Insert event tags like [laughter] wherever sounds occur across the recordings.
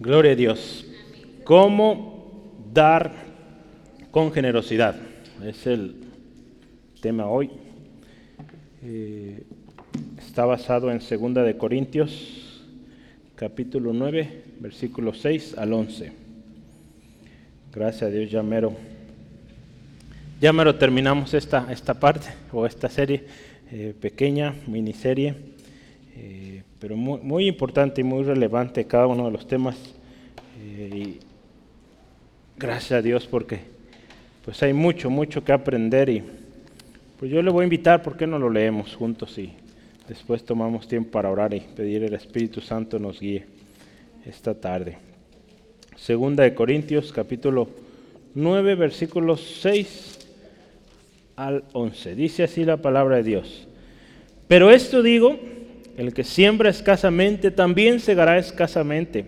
Gloria a Dios. ¿Cómo dar con generosidad? Es el tema hoy. Eh, está basado en 2 de Corintios, capítulo 9, versículo 6 al 11. Gracias a Dios, ya mero. Terminamos esta, esta parte o esta serie eh, pequeña, miniserie. Eh, pero muy, importante y muy relevante cada uno de los temas. Eh, y gracias a Dios porque pues hay mucho, mucho que aprender y pues yo le voy a invitar, ¿por qué no lo leemos juntos y después tomamos tiempo para orar y pedir el Espíritu Santo nos guíe esta tarde? Segunda de Corintios, capítulo 9, versículos 6 al 11. Dice así la palabra de Dios. Pero esto digo, el que siembra escasamente también segará escasamente.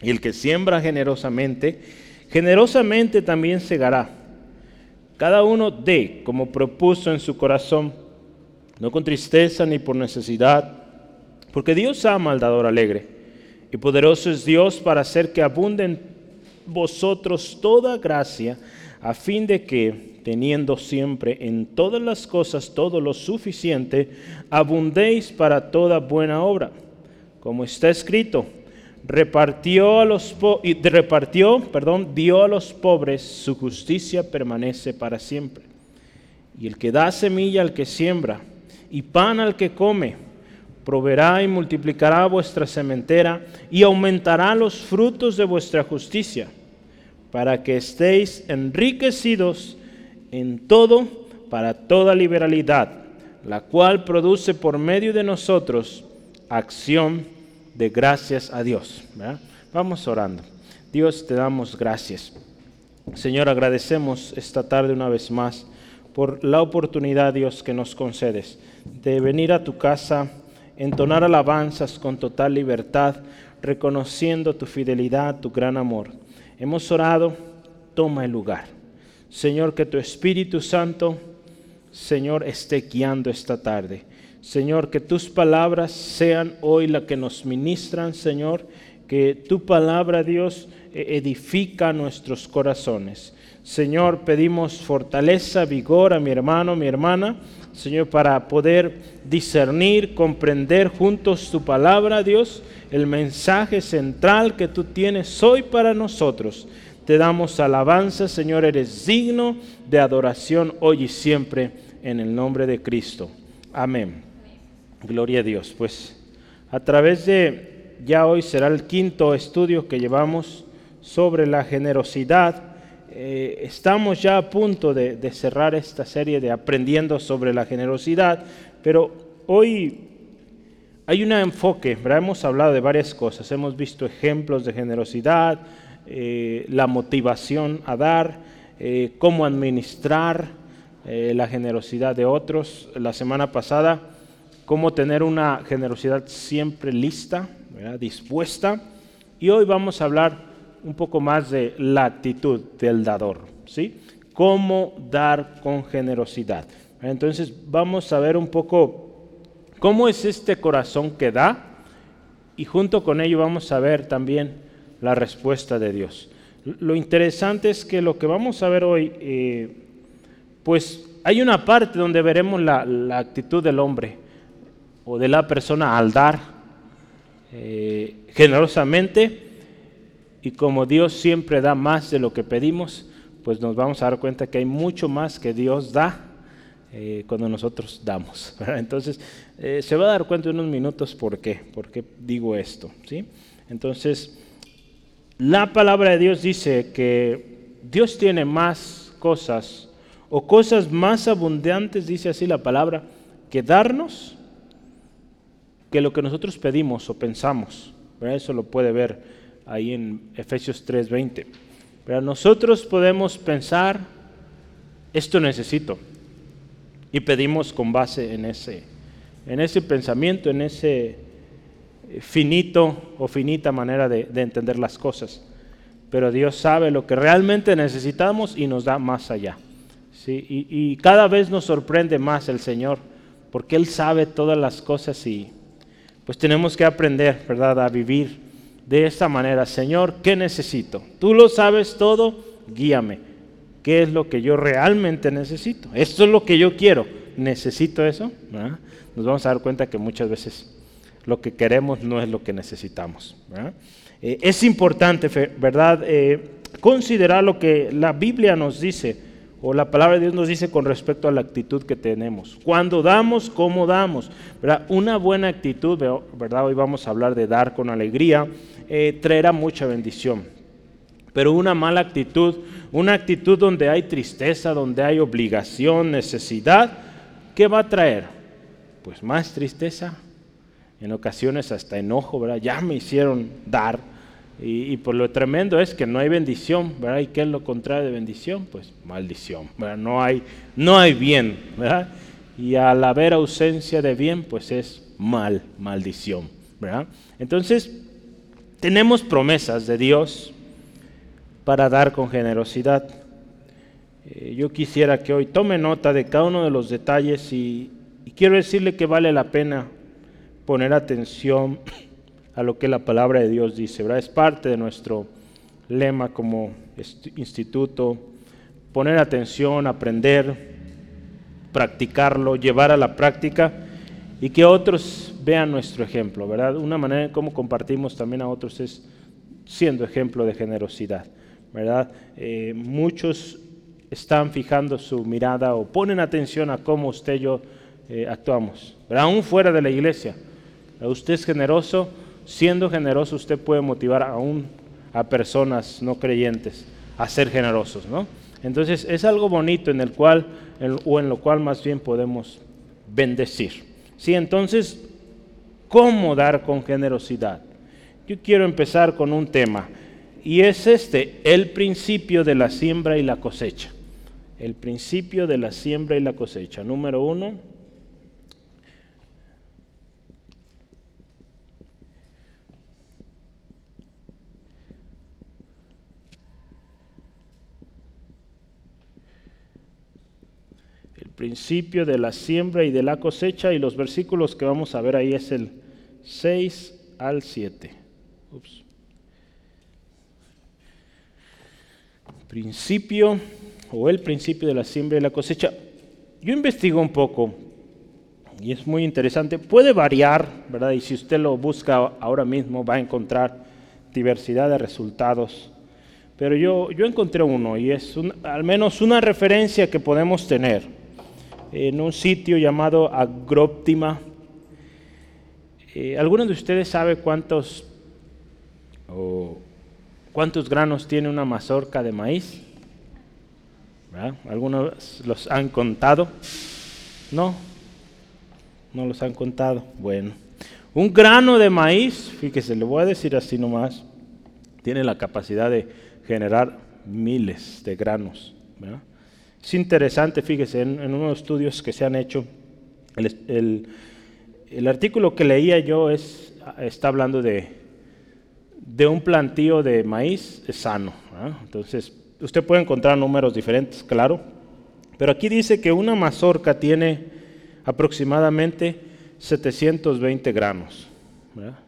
Y el que siembra generosamente, generosamente también segará. Cada uno dé como propuso en su corazón, no con tristeza ni por necesidad, porque Dios ama al dador alegre. Y poderoso es Dios para hacer que abunde en vosotros toda gracia, a fin de que, teniendo siempre en todas las cosas todo lo suficiente, abundéis para toda buena obra. Como está escrito, repartió a los y repartió, perdón, dio a los pobres, su justicia permanece para siempre. Y el que da semilla al que siembra y pan al que come, proveerá y multiplicará vuestra sementera y aumentará los frutos de vuestra justicia, para que estéis enriquecidos en todo para toda liberalidad, la cual produce por medio de nosotros acción de gracias a Dios. Vamos orando. Dios, te damos gracias. Señor, agradecemos esta tarde una vez más por la oportunidad, Dios, que nos concedes de venir a tu casa, entonar alabanzas con total libertad, reconociendo tu fidelidad, tu gran amor. Hemos orado, toma el lugar. Señor, que tu Espíritu Santo, Señor, esté guiando esta tarde. Señor, que tus palabras sean hoy las que nos ministran, Señor, que tu palabra, Dios, e-, edifica nuestros corazones. Señor, pedimos fortaleza, vigor a mi hermano, mi hermana, Señor, para poder discernir, comprender juntos tu palabra, Dios, el mensaje central que tú tienes hoy para nosotros. Te damos alabanza, Señor, eres digno de adoración hoy y siempre en el nombre de Cristo. Amén. Gloria a Dios. Pues a través de, ya hoy será el quinto estudio que llevamos sobre la generosidad. Eh, estamos ya a punto de, cerrar esta serie de aprendiendo sobre la generosidad, pero hoy hay un enfoque, hemos hablado de varias cosas, hemos visto ejemplos de generosidad, eh, la motivación a dar, eh, cómo administrar la generosidad de otros. La semana pasada, cómo tener una generosidad siempre lista, dispuesta. Y hoy vamos a hablar un poco más de la actitud del dador, ¿sí? Cómo dar con generosidad. Entonces vamos a ver un poco cómo es este corazón que da y junto con ello vamos a ver también la respuesta de Dios. Lo interesante es que lo que vamos a ver hoy, eh, pues hay una parte donde veremos la, actitud del hombre o de la persona al dar eh, generosamente y como Dios siempre da más de lo que pedimos, pues nos vamos a dar cuenta que hay mucho más que Dios da eh, cuando nosotros damos. [laughs] Entonces, se va a dar cuenta en unos minutos por qué, por qué digo esto. ¿sí? Entonces, la palabra de Dios dice que Dios tiene más cosas o cosas más abundantes, dice así la palabra, que darnos que lo que nosotros pedimos o pensamos. Eso lo puede ver ahí en Efesios 3:20. Pero nosotros podemos pensar, esto necesito, y pedimos con base en ese, en ese pensamiento, en ese finito o finita manera de, entender las cosas. Pero Dios sabe lo que realmente necesitamos y nos da más allá. ¿sí? Y, cada vez nos sorprende más el Señor, porque Él sabe todas las cosas y pues tenemos que aprender, ¿verdad?, a vivir de esta manera, Señor, ¿qué necesito? Tú lo sabes todo, guíame. ¿Qué es lo que yo realmente necesito? Esto es lo que yo quiero. ¿Necesito eso? Nos vamos a dar cuenta que muchas veces lo que queremos no es lo que necesitamos. Eh, es importante, ¿verdad? Eh, considerar lo que la Biblia nos dice o la palabra de Dios nos dice con respecto a la actitud que tenemos. Cuando damos, ¿cómo damos? Una buena actitud, ¿verdad? Hoy vamos a hablar de dar con alegría, eh, traerá mucha bendición. Pero una mala actitud, una actitud donde hay tristeza, donde hay obligación, necesidad, ¿qué va a traer? Pues más tristeza, en ocasiones hasta enojo, ¿verdad? Ya me hicieron dar y, por lo tremendo es que no hay bendición, ¿verdad? ¿Y qué es lo contrario de bendición? Pues maldición, ¿verdad? No hay, no hay bien, ¿verdad? Y al haber ausencia de bien, pues es mal, maldición, ¿verdad? Entonces, tenemos promesas de Dios para dar con generosidad. Eh, yo quisiera que hoy tome nota de cada uno de los detalles y quiero decirle que vale la pena poner atención a lo que la palabra de Dios dice. ¿verdad? Es parte de nuestro lema como instituto, poner atención, aprender, practicarlo, llevar a la práctica y que otros vean nuestro ejemplo, ¿verdad? Una manera en cómo compartimos también a otros es siendo ejemplo de generosidad, ¿verdad? Eh, muchos están fijando su mirada o ponen atención a cómo usted y yo eh, actuamos. Aún fuera de la iglesia. Usted es generoso, siendo generoso usted puede motivar aún a personas no creyentes a ser generosos, ¿no? Entonces es algo bonito en el cual, o en lo cual más bien podemos bendecir. Sí, entonces, ¿cómo dar con generosidad? Yo quiero empezar con un tema, y es este, el principio de la siembra y la cosecha. El principio de la siembra y la cosecha. Número uno, principio de la siembra y de la cosecha y los versículos que vamos a ver ahí es el 6 al 7. Principio o el principio de la siembra y la cosecha. Yo investigo un poco y es muy interesante. Puede variar, ¿verdad? Y si usted lo busca ahora mismo va a encontrar diversidad de resultados. Pero yo, yo encontré uno y es al menos una referencia que podemos tener en un sitio llamado Agróptima. Eh, ¿Alguno de ustedes sabe cuántos, cuántos granos tiene una mazorca de maíz? ¿Algunos los han contado? No, no los han contado. Bueno, un grano de maíz, fíjese, le voy a decir así nomás, tiene la capacidad de generar miles de granos. ¿verdad? Es interesante, fíjese, en, unos estudios que se han hecho, el, artículo que leía yo es, está hablando de, un plantío de maíz sano. Entonces, usted puede encontrar números diferentes, claro, pero aquí dice que una mazorca tiene aproximadamente 720 granos.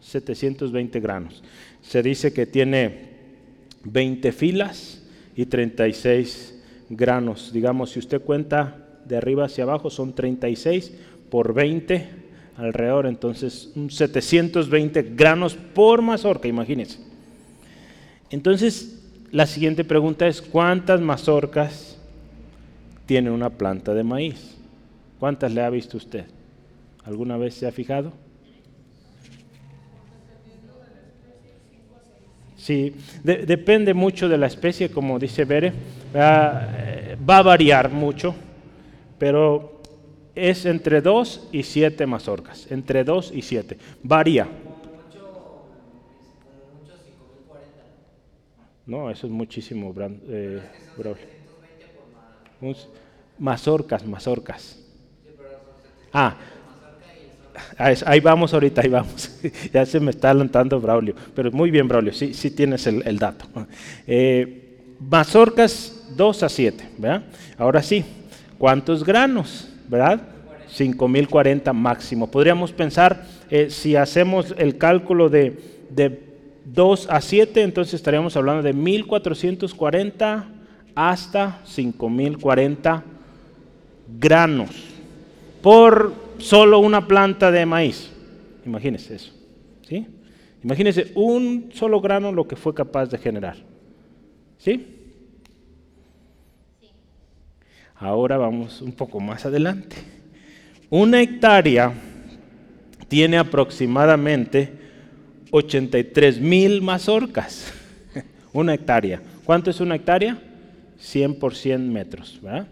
720 granos. Se dice que tiene 20 filas y 36 granos. Digamos, si usted cuenta de arriba hacia abajo, son 36 por 20 alrededor, entonces 720 granos por mazorca, imagínense. Entonces, la siguiente pregunta es, ¿cuántas mazorcas tiene una planta de maíz? ¿Cuántas le ha visto usted? ¿Alguna vez se ha fijado? Sí, depende mucho de la especie, como dice Bere. Eh, va a variar mucho, pero es entre 2 y 7 mazorcas. Entre 2 y 7. Varía. No, eso es muchísimo, eh, Mazorcas, mazorcas. Ah, Ahí vamos ahorita, ahí vamos. [laughs] ya se me está alentando Braulio. Pero muy bien, Braulio, sí, sí tienes el, dato. Eh, mazorcas 2 a 7, ¿verdad? Ahora sí, ¿cuántos granos? ¿Verdad? 5040 máximo. Podríamos pensar, eh, si hacemos el cálculo de, 2 a 7, entonces estaríamos hablando de 1440 hasta 5040 granos por solo una planta de maíz. Imagínense eso. ¿sí? Imagínense un solo grano lo que fue capaz de generar. ¿Sí? Ahora vamos un poco más adelante. Una hectárea tiene aproximadamente 83 mil mazorcas. [laughs] una hectárea. ¿Cuánto es una hectárea? 100 por 100 metros. ¿verdad?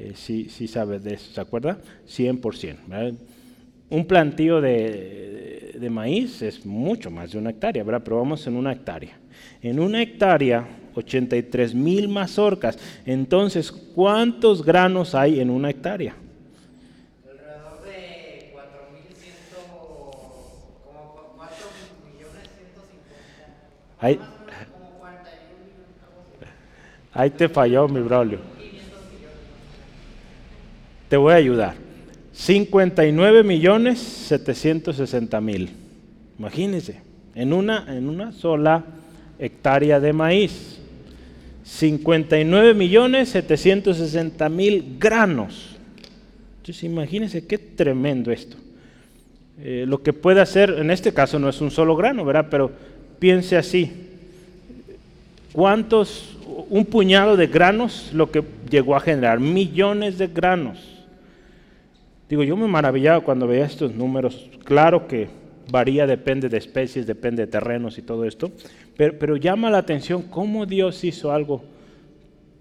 Eh, sí, sí sabe de eso, ¿se acuerda? 100 por 100. Un plantío de, de, maíz es mucho más de una hectárea, ¿verdad? pero vamos en una hectárea. En una hectárea, 83 mil mazorcas. Entonces, ¿cuántos granos hay en una hectárea? Ahí, ahí te falló, mi Braulio. Te voy a ayudar. 59 millones 760 mil. Imagínense, en una, en una sola hectárea de maíz. 59 millones 760 mil granos. Entonces imagínense qué tremendo esto. Eh, lo que puede hacer, en este caso no es un solo grano, ¿verdad? Pero piense así, ¿cuántos, un puñado de granos lo que llegó a generar? Millones de granos. Digo, yo me maravillaba cuando veía estos números, claro que varía, depende de especies, depende de terrenos y todo esto, pero, llama la atención cómo Dios hizo algo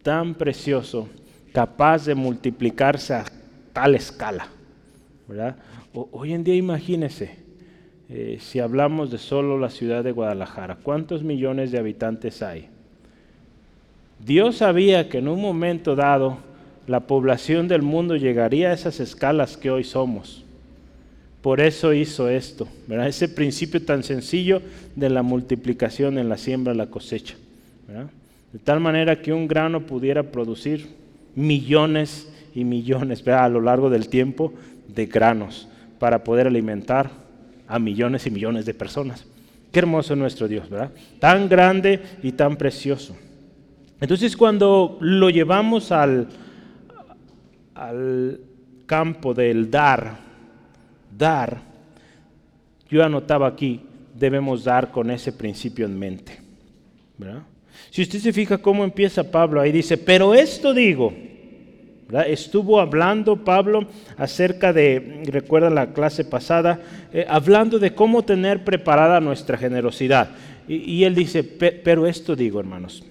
tan precioso, capaz de multiplicarse a tal escala. ¿verdad? hoy en día imagínese, eh, si hablamos de solo la ciudad de Guadalajara, ¿cuántos millones de habitantes hay? Dios sabía que en un momento dado la población del mundo llegaría a esas escalas que hoy somos. Por eso hizo esto, ¿verdad? ese principio tan sencillo de la multiplicación en la siembra, la cosecha. De tal manera que un grano pudiera producir millones y millones a lo largo del tiempo de granos para poder alimentar a millones y millones de personas. Qué hermoso nuestro Dios, ¿verdad? Tan grande y tan precioso. Entonces cuando lo llevamos al, al campo del dar, dar, yo anotaba aquí, debemos dar con ese principio en mente. Si usted se fija cómo empieza Pablo, ahí dice, pero esto digo, Estuvo hablando Pablo acerca de, recuerda la clase pasada, eh, hablando de cómo tener preparada nuestra generosidad. Y, él dice, pero esto digo, hermanos,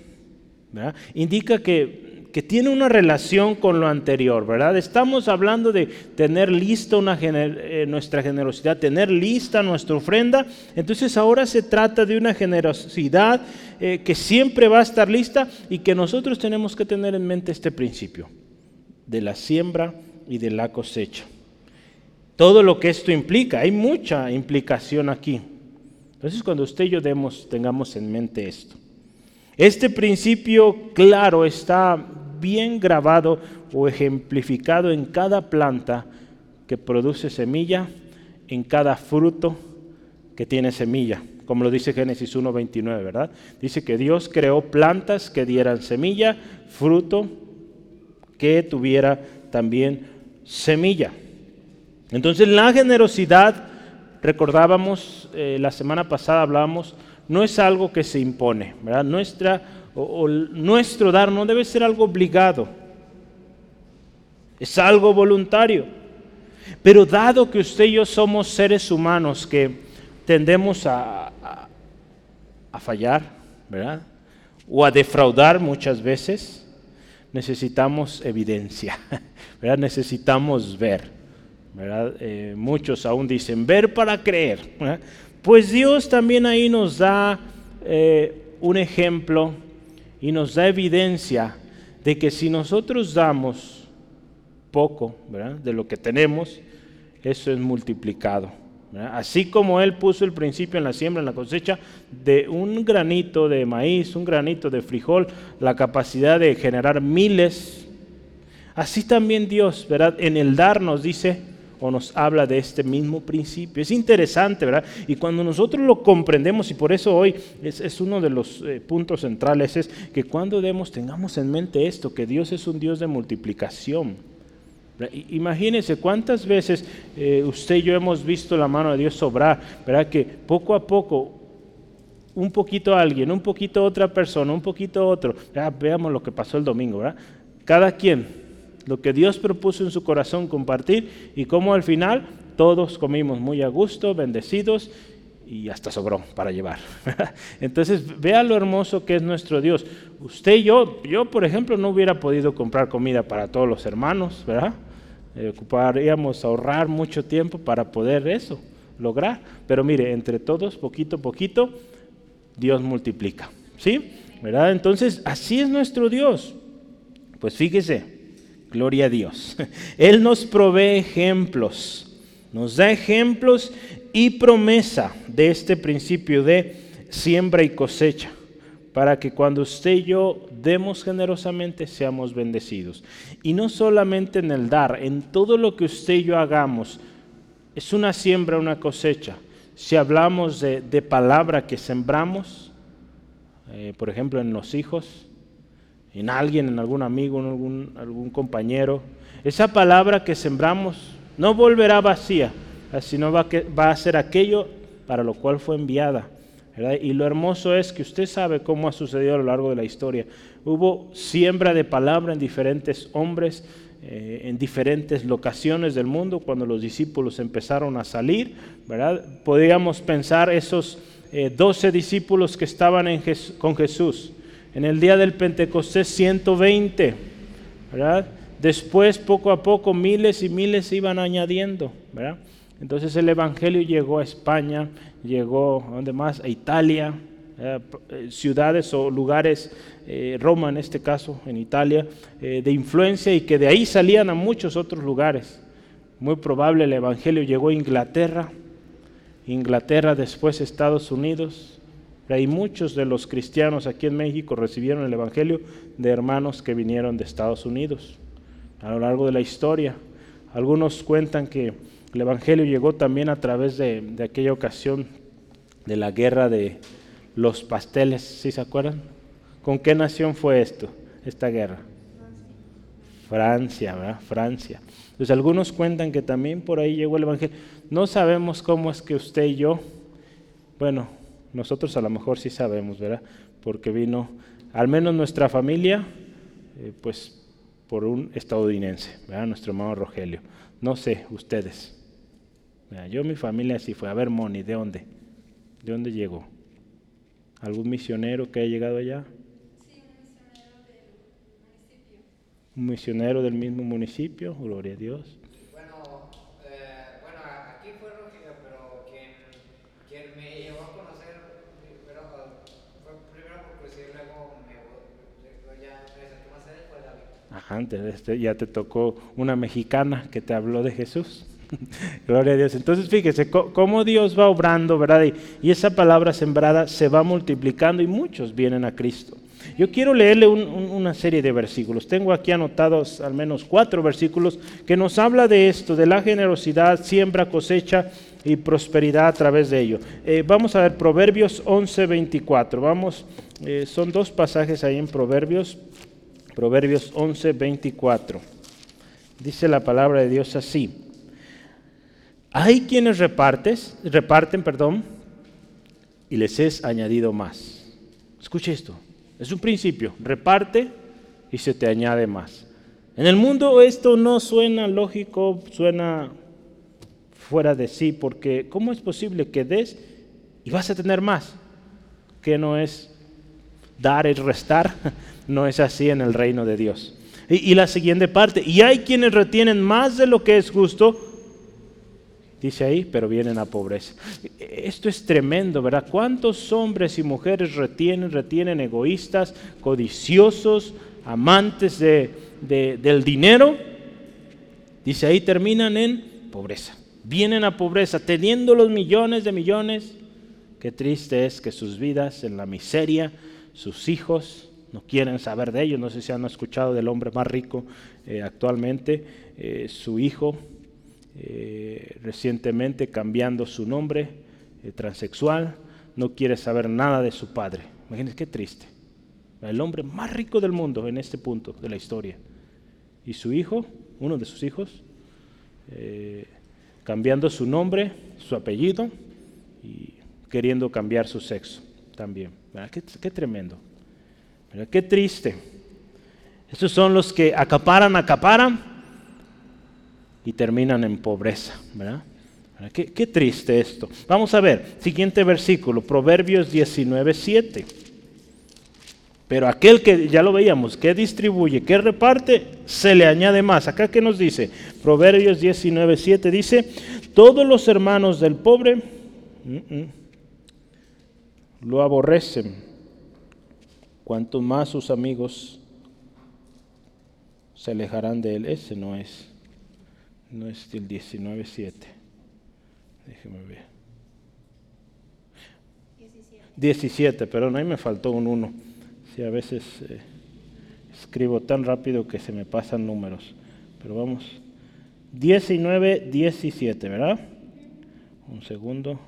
indica que, que, tiene una relación con lo anterior, ¿verdad? Estamos hablando de tener lista eh, nuestra generosidad, tener lista nuestra ofrenda. Entonces ahora se trata de una generosidad eh, que siempre va a estar lista y que nosotros tenemos que tener en mente este principio de la siembra y de la cosecha. Todo lo que esto implica, hay mucha implicación aquí. Entonces cuando usted y yo demos, tengamos en mente esto. Este principio claro está bien grabado o ejemplificado en cada planta que produce semilla, en cada fruto que tiene semilla, como lo dice Génesis 1.29, ¿verdad? Dice que Dios creó plantas que dieran semilla, fruto que tuviera también semilla. Entonces la generosidad, recordábamos, eh, la semana pasada hablábamos, no es algo que se impone, ¿verdad? Nuestra, nuestro dar no debe ser algo obligado, es algo voluntario. Pero dado que usted y yo somos seres humanos que tendemos a, a fallar, ¿verdad? O a defraudar muchas veces, necesitamos evidencia, [laughs] ¿verdad? necesitamos ver. ¿verdad? Eh, muchos aún dicen ver para creer. Pues Dios también ahí nos da eh, un ejemplo y nos da evidencia de que si nosotros damos poco de lo que tenemos, eso es multiplicado. Así como Él puso el principio en la siembra, en la cosecha, de un granito de maíz, un granito de frijol, la capacidad de generar miles, así también Dios, ¿verdad? En el dar nos dice, o nos habla de este mismo principio. Es interesante, ¿verdad? Y cuando nosotros lo comprendemos, y por eso hoy es, uno de los eh, puntos centrales, es que cuando demos, tengamos en mente esto, que Dios es un Dios de multiplicación. Imagínense cuántas veces eh, usted y yo hemos visto la mano de Dios sobrar, ¿verdad? Que poco a poco un poquito a alguien, un poquito otra persona, un poquito otro. veamos lo que pasó el domingo, ¿verdad? Cada quien, lo que Dios propuso en su corazón compartir y cómo al final todos comimos muy a gusto, bendecidos y hasta sobró para llevar. [laughs] Entonces, vea lo hermoso que es nuestro Dios. Usted y yo, yo por ejemplo, no hubiera podido comprar comida para todos los hermanos, ¿verdad? Eh, ocuparíamos ahorrar mucho tiempo para poder eso lograr. Pero mire, entre todos, poquito a poquito, Dios multiplica. ¿Sí? ¿Verdad? Entonces, así es nuestro Dios. Pues fíjese, gloria a Dios. [laughs] Él nos provee ejemplos, nos da ejemplos y promesa de este principio de siembra y cosecha, para que cuando usted y yo demos generosamente seamos bendecidos. Y no solamente en el dar, en todo lo que usted y yo hagamos, es una siembra, una cosecha si hablamos de, palabra que sembramos, eh, por ejemplo, en los hijos, en alguien, en algún amigo, en algún, compañero, esa palabra que sembramos no volverá vacía, sino va, va a ser aquello para lo cual fue enviada. Y lo hermoso es que usted sabe cómo ha sucedido a lo largo de la historia. Hubo siembra de palabra en diferentes hombres, eh, en diferentes locaciones del mundo cuando los discípulos empezaron a salir. Podríamos pensar esos eh, doce discípulos que estaban con Jesús. En el día del Pentecostés 120, ¿verdad? Después, poco a poco, miles y miles iban añadiendo, ¿verdad? Entonces el Evangelio llegó a España, llegó a donde más, a Italia, eh, ciudades o lugares eh, Roma en este caso, en Italia, eh, de influencia y que de ahí salían a muchos otros lugares. Muy probable el Evangelio llegó a Inglaterra, Inglaterra después Estados Unidos, y muchos de los cristianos aquí en México recibieron el Evangelio de hermanos que vinieron de Estados Unidos a lo largo de la historia. Algunos cuentan que el Evangelio llegó también a través de, de aquella ocasión de la guerra de los pasteles, ¿sí se acuerdan? ¿Con qué nación fue esto, esta guerra? Francia, ¿verdad? Francia. Entonces algunos cuentan que también por ahí llegó el Evangelio. No sabemos cómo es que usted y yo, bueno, nosotros a lo mejor sí sabemos, ¿verdad? Porque vino, al menos nuestra familia, eh, pues por un estadounidense, ¿verdad? Nuestro hermano Rogelio. No sé, ustedes. Yo mi familia sí fue. A ver, Moni, ¿de dónde? ¿De dónde llegó? ¿Algún misionero que haya llegado allá? un misionero del mismo municipio, gloria a Dios. Bueno, eh, bueno aquí fue Rogelio, pero quien, quien, me llevó a conocer pero, fue primero por curiosidad, luego me, ya me acerqué más a él, fue David. Ajá, este, ya te tocó una mexicana que te habló de Jesús. [laughs] Gloria a Dios. Entonces fíjese cómo Dios va obrando, ¿verdad? Y, esa palabra sembrada se va multiplicando y muchos vienen a Cristo. Yo quiero leerle una serie de versículos. Tengo aquí anotados al menos cuatro versículos que nos habla de esto, de la generosidad, siembra, cosecha y prosperidad a través de ello. Eh, vamos a ver Proverbios 11, 24. Vamos, eh, son dos pasajes ahí en Proverbios. Proverbios 11, 24. Dice la palabra de Dios así. Hay quienes repartes, reparten, perdón, y les es añadido más. Escuche esto. Es un principio, reparte y se te añade más. En el mundo esto no suena lógico, suena fuera de sí, porque ¿cómo es posible que des y vas a tener más? Que no es dar, es restar, [laughs] no es así en el reino de Dios. Y, la siguiente parte, y hay quienes retienen más de lo que es justo, dice ahí, pero vienen a pobreza. Esto es tremendo, ¿verdad? ¿Cuántos hombres y mujeres retienen, retienen egoístas, codiciosos, amantes de, del dinero? Dice ahí, terminan en pobreza. Vienen a pobreza, teniendo los millones de millones. Qué triste es que sus vidas en la miseria, sus hijos no quieren saber de ellos. No sé si han escuchado del hombre más rico eh, actualmente, eh, su hijo eh, recientemente cambiando su nombre, transexual, no quiere saber nada de su padre. Imagínense qué triste. El hombre más rico del mundo en este punto de la historia. Y su hijo, uno de sus hijos, cambiando su nombre, su apellido y queriendo cambiar su sexo también. Qué, tremendo. Qué triste. Estos son los que acaparan, acaparan y terminan en pobreza. ¿verdad? Qué, triste esto. Vamos a ver, siguiente versículo, Proverbios 19, 7. Pero aquel que, ya lo veíamos, que distribuye, que reparte, se le añade más. Acá que nos dice, Proverbios 19, 7 dice, todos los hermanos del pobre mm, mm, lo aborrecen, cuanto más sus amigos se alejarán de él. Ese no es, no es el 19, 7. Déjeme ver. 17. pero perdón, ahí me faltó un 1. Sí, a veces eh, escribo tan rápido que se me pasan números. Pero vamos. 19, 17, ¿verdad? Un segundo.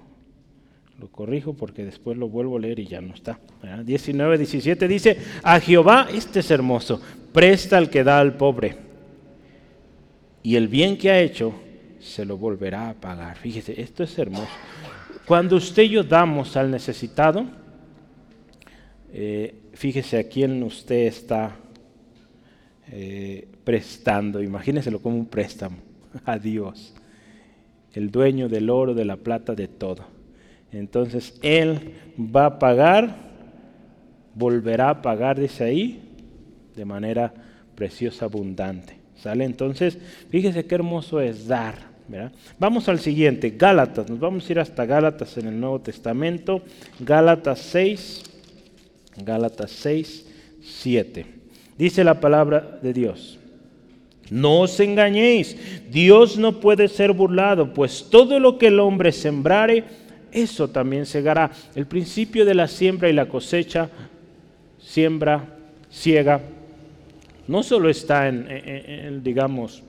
Lo corrijo porque después lo vuelvo a leer y ya no está. 19, 17 dice, a Jehová, este es hermoso, presta al que da al pobre. Y el bien que ha hecho, se lo volverá a pagar. Fíjese, esto es hermoso. Cuando usted y yo damos al necesitado, eh, fíjese a quién usted está eh, prestando. Imagíneselo como un préstamo [laughs] a Dios, el dueño del oro, de la plata, de todo. Entonces Él va a pagar, volverá a pagar, dice ahí, de manera preciosa, abundante. ¿Sale? Entonces, fíjese qué hermoso es dar. Vamos al siguiente, Gálatas, nos vamos a ir hasta Gálatas en el Nuevo Testamento, Gálatas 6, Gálatas 6, 7. Dice la palabra de Dios. No os engañéis, Dios no puede ser burlado, pues todo lo que el hombre sembrare, eso también segará. El principio de la siembra y la cosecha, siembra, ciega, no solo está en digamos,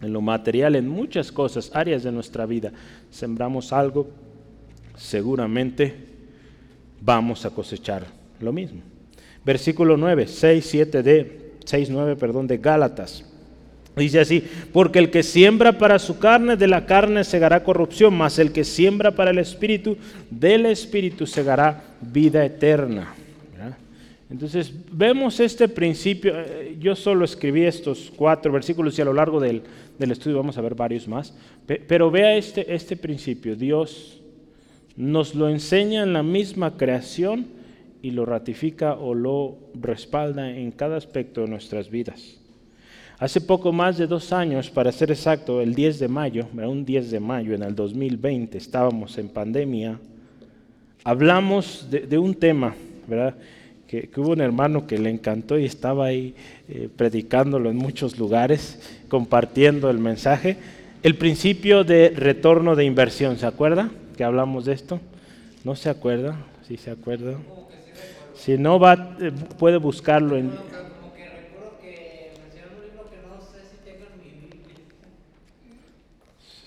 en lo material, en muchas cosas, áreas de nuestra vida. Sembramos algo, seguramente vamos a cosechar lo mismo. Versículo 9, 6, 7 de, 6, 9, perdón, de Gálatas. Dice así, porque el que siembra para su carne, de la carne segará corrupción, mas el que siembra para el espíritu, del espíritu segará vida eterna. Entonces vemos este principio, eh, yo solo escribí estos cuatro versículos y a lo largo del, estudio vamos a ver varios más, pero vea este, este principio, Dios nos lo enseña en la misma creación y lo ratifica o lo respalda en cada aspecto de nuestras vidas. Hace poco más de dos años, para ser exacto, el 10 de mayo, un 10 de mayo en el 2020, estábamos en pandemia, hablamos de, un tema, ¿verdad? que, hubo un hermano que le encantó y estaba ahí eh, predicándolo en muchos lugares, compartiendo el mensaje. El principio de retorno de inversión, ¿se acuerda? Que hablamos de esto. ¿No se acuerda? ¿Sí se acuerda? Si no va, eh, puede buscarlo en...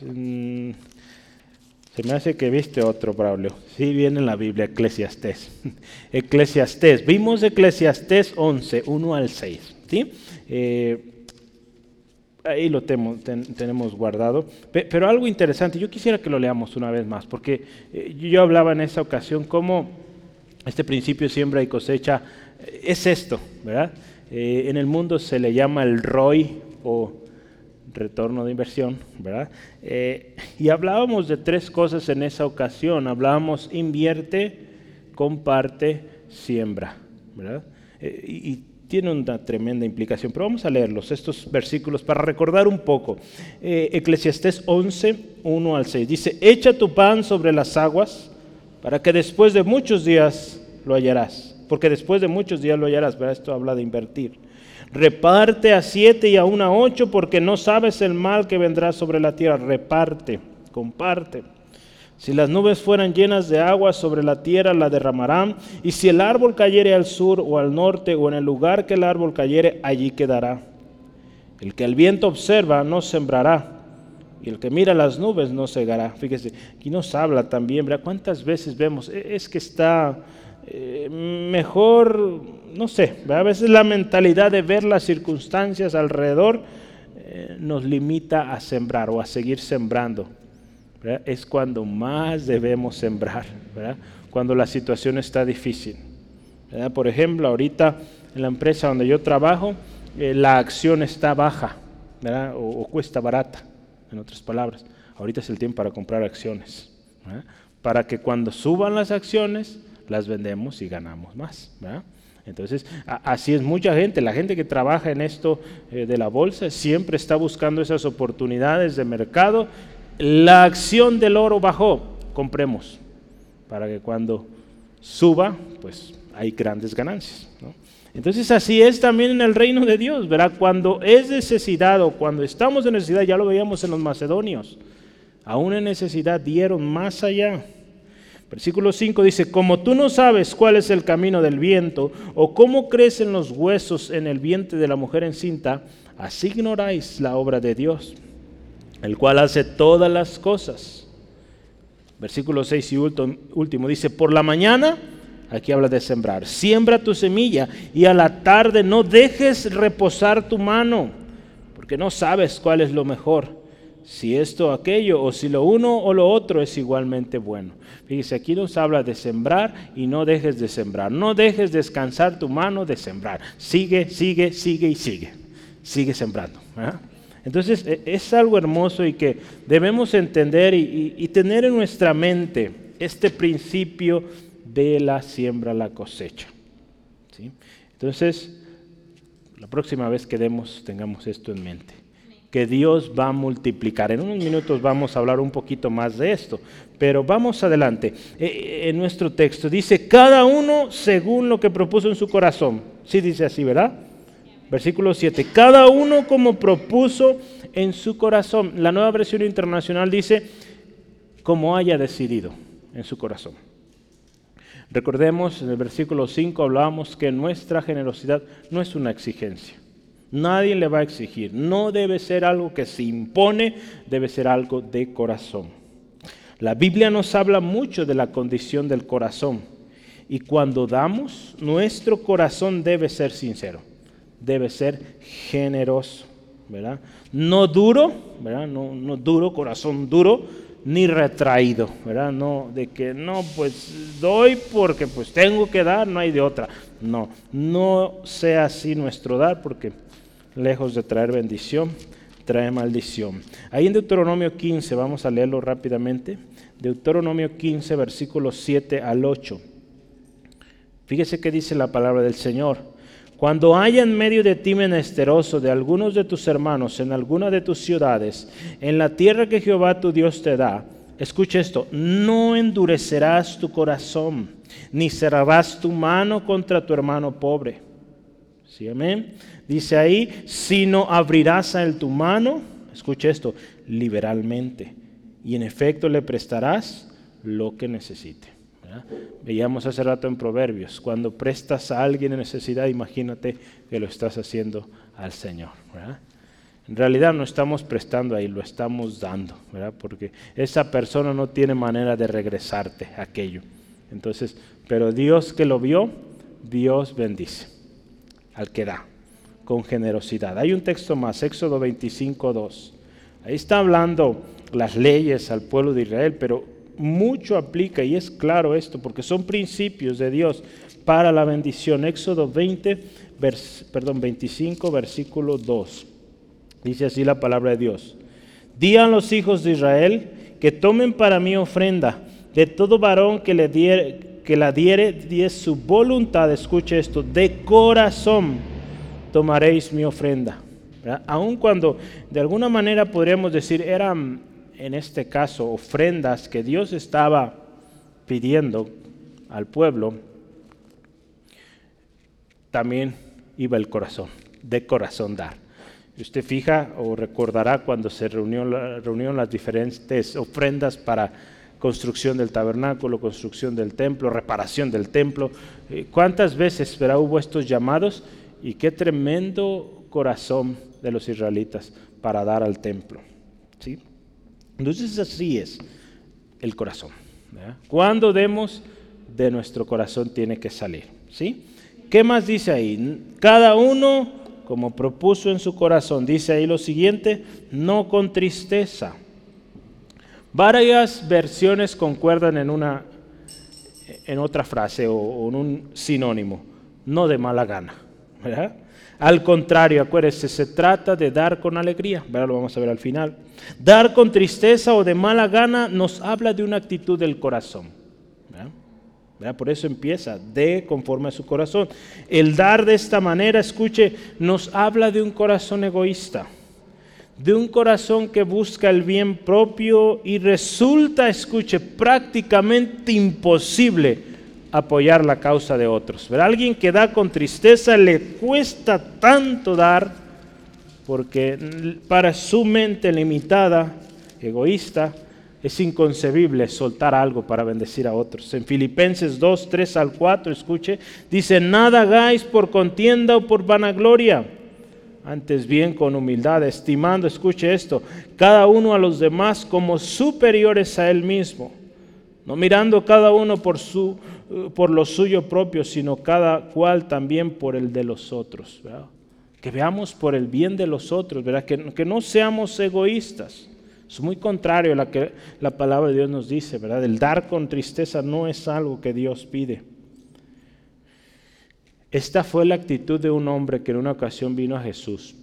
Mm, se me hace que viste otro, Braulio. Sí, viene en la Biblia, Eclesiastés. [laughs] Eclesiastés. Vimos Eclesiastés 11, 1 al 6. ¿sí? Eh, ahí lo tenemos guardado. Pero algo interesante, yo quisiera que lo leamos una vez más, porque eh, yo hablaba en esa ocasión cómo este principio siembra y cosecha eh, es esto, ¿verdad? en el mundo se le llama el ROI o retorno de inversión, ¿verdad? Eh, y hablábamos de tres cosas en esa ocasión. Hablábamos invierte, comparte, siembra, ¿verdad? Eh, y, tiene una tremenda implicación, pero vamos a leerlos, estos versículos, para recordar un poco. Eh, Eclesiastés 11, 1 al 6, dice, echa tu pan sobre las aguas para que después de muchos días lo hallarás, porque después de muchos días lo hallarás, ¿verdad? Esto habla de invertir. Reparte a siete y aún a ocho porque no sabes el mal que vendrá sobre la tierra. Reparte, comparte. Si las nubes fueran llenas de agua sobre la tierra, la derramarán. Y si el árbol cayere al sur o al norte o en el lugar que el árbol cayere, allí quedará. El que el viento observa no sembrará, y el que mira las nubes no cegará. Fíjese, aquí nos habla también, ¿verdad? ¿Cuántas veces vemos? E, es que está eh, mejor, no sé, a veces la mentalidad de ver las circunstancias alrededor eh, nos limita a sembrar o a seguir sembrando. Es cuando más debemos sembrar, cuando la situación está difícil. Por ejemplo, ahorita en la empresa donde yo trabajo, eh, la acción está baja o cuesta barata en otras palabras. Ahorita es el tiempo para comprar acciones, para que cuando suban las acciones, las vendemos y ganamos más. Entonces, así es mucha gente, la gente que trabaja en esto eh, de la bolsa siempre está buscando esas oportunidades de mercado. La acción del oro bajó, compremos, para que cuando suba, pues hay grandes ganancias. Entonces así es también en el reino de Dios, ¿verdad? Cuando es necesidad o cuando estamos en necesidad, ya lo veíamos en los macedonios, aún en necesidad dieron más allá. Versículo 5 dice, como tú no sabes cuál es el camino del viento o cómo crecen los huesos en el vientre de la mujer encinta, así ignoráis la obra de Dios, el cual hace todas las cosas. Versículo 6 y último dice, por la mañana Aquí habla de sembrar. Siembra tu semilla y a la tarde no dejes reposar tu mano, porque no sabes cuál es lo mejor, si esto o aquello, o si lo uno o lo otro es igualmente bueno. Fíjese, aquí nos habla de sembrar y no dejes de sembrar. No dejes descansar tu mano de sembrar. Sigue, sigue, sigue y sigue. Sigue sembrando. Entonces e, es algo hermoso y que debemos entender y, y tener en nuestra mente este principio de la siembra la cosecha. ¿sí? Entonces, la próxima vez que demos, tengamos esto en mente. Que Dios va a multiplicar. En unos minutos vamos a hablar un poquito más de esto, pero vamos adelante. E, e, en nuestro texto dice, cada uno según lo que propuso en su corazón. Sí dice así, ¿verdad? Versículo 7. Cada uno como propuso en su corazón. La nueva versión internacional dice, como haya decidido en su corazón. Recordemos, en el versículo 5 hablábamos que nuestra generosidad no es una exigencia. Nadie le va a exigir. No debe ser algo que se impone, debe ser algo de corazón. La Biblia nos habla mucho de la condición del corazón. Y cuando damos, nuestro corazón debe ser sincero, debe ser generoso, ¿verdad? No duro, ¿verdad? No, no duro, corazón duro, ni retraído, ¿verdad? No, de que no, pues doy porque pues tengo que dar, no hay de otra. No, no sea así nuestro dar porque lejos de traer bendición, trae maldición. Ahí en Deuteronomio 15, vamos a leerlo rápidamente. Deuteronomio 15, versículos 7 al 8. Fíjese qué dice la palabra del Señor. Cuando haya en medio de ti menesteroso de algunos de tus hermanos en alguna de tus ciudades, en la tierra que Jehová tu Dios te da, escucha esto, no endurecerás tu corazón, ni cerrarás tu mano contra tu hermano pobre. ¿Sí, amén? Dice ahí, sino abrirás a él tu mano, escucha esto, liberalmente, y en efecto le prestarás lo que necesite. Veíamos hace rato en Proverbios, cuando prestas a alguien en necesidad, imagínate que lo estás haciendo al Señor. En realidad no estamos prestando ahí, lo estamos dando, porque esa persona no tiene manera de regresarte aquello. Entonces, pero Dios que lo vio, Dios bendice al que da, con generosidad. Hay un texto más, Éxodo 25, 2. Ahí está hablando las leyes al pueblo de Israel, pero mucho aplica y es claro esto porque son principios de Dios para la bendición. Éxodo 20, perdón, 25, versículo 2. Dice así la palabra de Dios. Di a los hijos de Israel que tomen para mí ofrenda de todo varón que, le diere, que la diere de su voluntad, escuche esto, de corazón tomaréis mi ofrenda. Aun cuando de alguna manera podríamos decir eran en este caso ofrendas que Dios estaba pidiendo al pueblo, también iba el corazón, de corazón dar. Usted fija o recordará cuando se reunió, reunieron las diferentes ofrendas para construcción del tabernáculo, construcción del templo, reparación del templo. Eh, ¿Cuántas veces hubo estos llamados? Y qué tremendo corazón de los israelitas para dar al templo. ¿sí? Entonces así es el corazón. Cuando demos, de nuestro corazón tiene que salir. ¿sí? ¿Qué más dice ahí? Cada uno, como propuso en su corazón, dice ahí lo siguiente, no con tristeza. Varias versiones concuerdan en, una, en otra frase o, en un sinónimo, no de mala gana. Al contrario, acuérdense, se trata de dar con alegría, lo vamos a ver al final. Dar con tristeza o de mala gana nos habla de una actitud del corazón. Por eso empieza, de conforme a su corazón. El dar de esta manera, escuche, nos habla de un corazón egoísta, de un corazón que busca el bien propio y resulta, escuche, prácticamente imposible apoyar la causa de otros. Ver alguien que da con tristeza le cuesta tanto dar porque para su mente limitada, egoísta, es inconcebible soltar algo para bendecir a otros. En Filipenses 2, 3 al 4, escuche, dice, nada hagáis por contienda o por vanagloria, antes bien con humildad, estimando, escuche esto, cada uno a los demás como superiores a él mismo, no mirando cada uno por, su, por lo suyo propio, sino cada cual también por el de los otros. Que veamos por el bien de los otros, ¿verdad? Que, que no seamos egoístas. Es muy contrario a lo que la palabra de Dios nos dice, ¿verdad? El dar con tristeza no es algo que Dios pide. Esta fue la actitud de un hombre que en una ocasión vino a Jesús.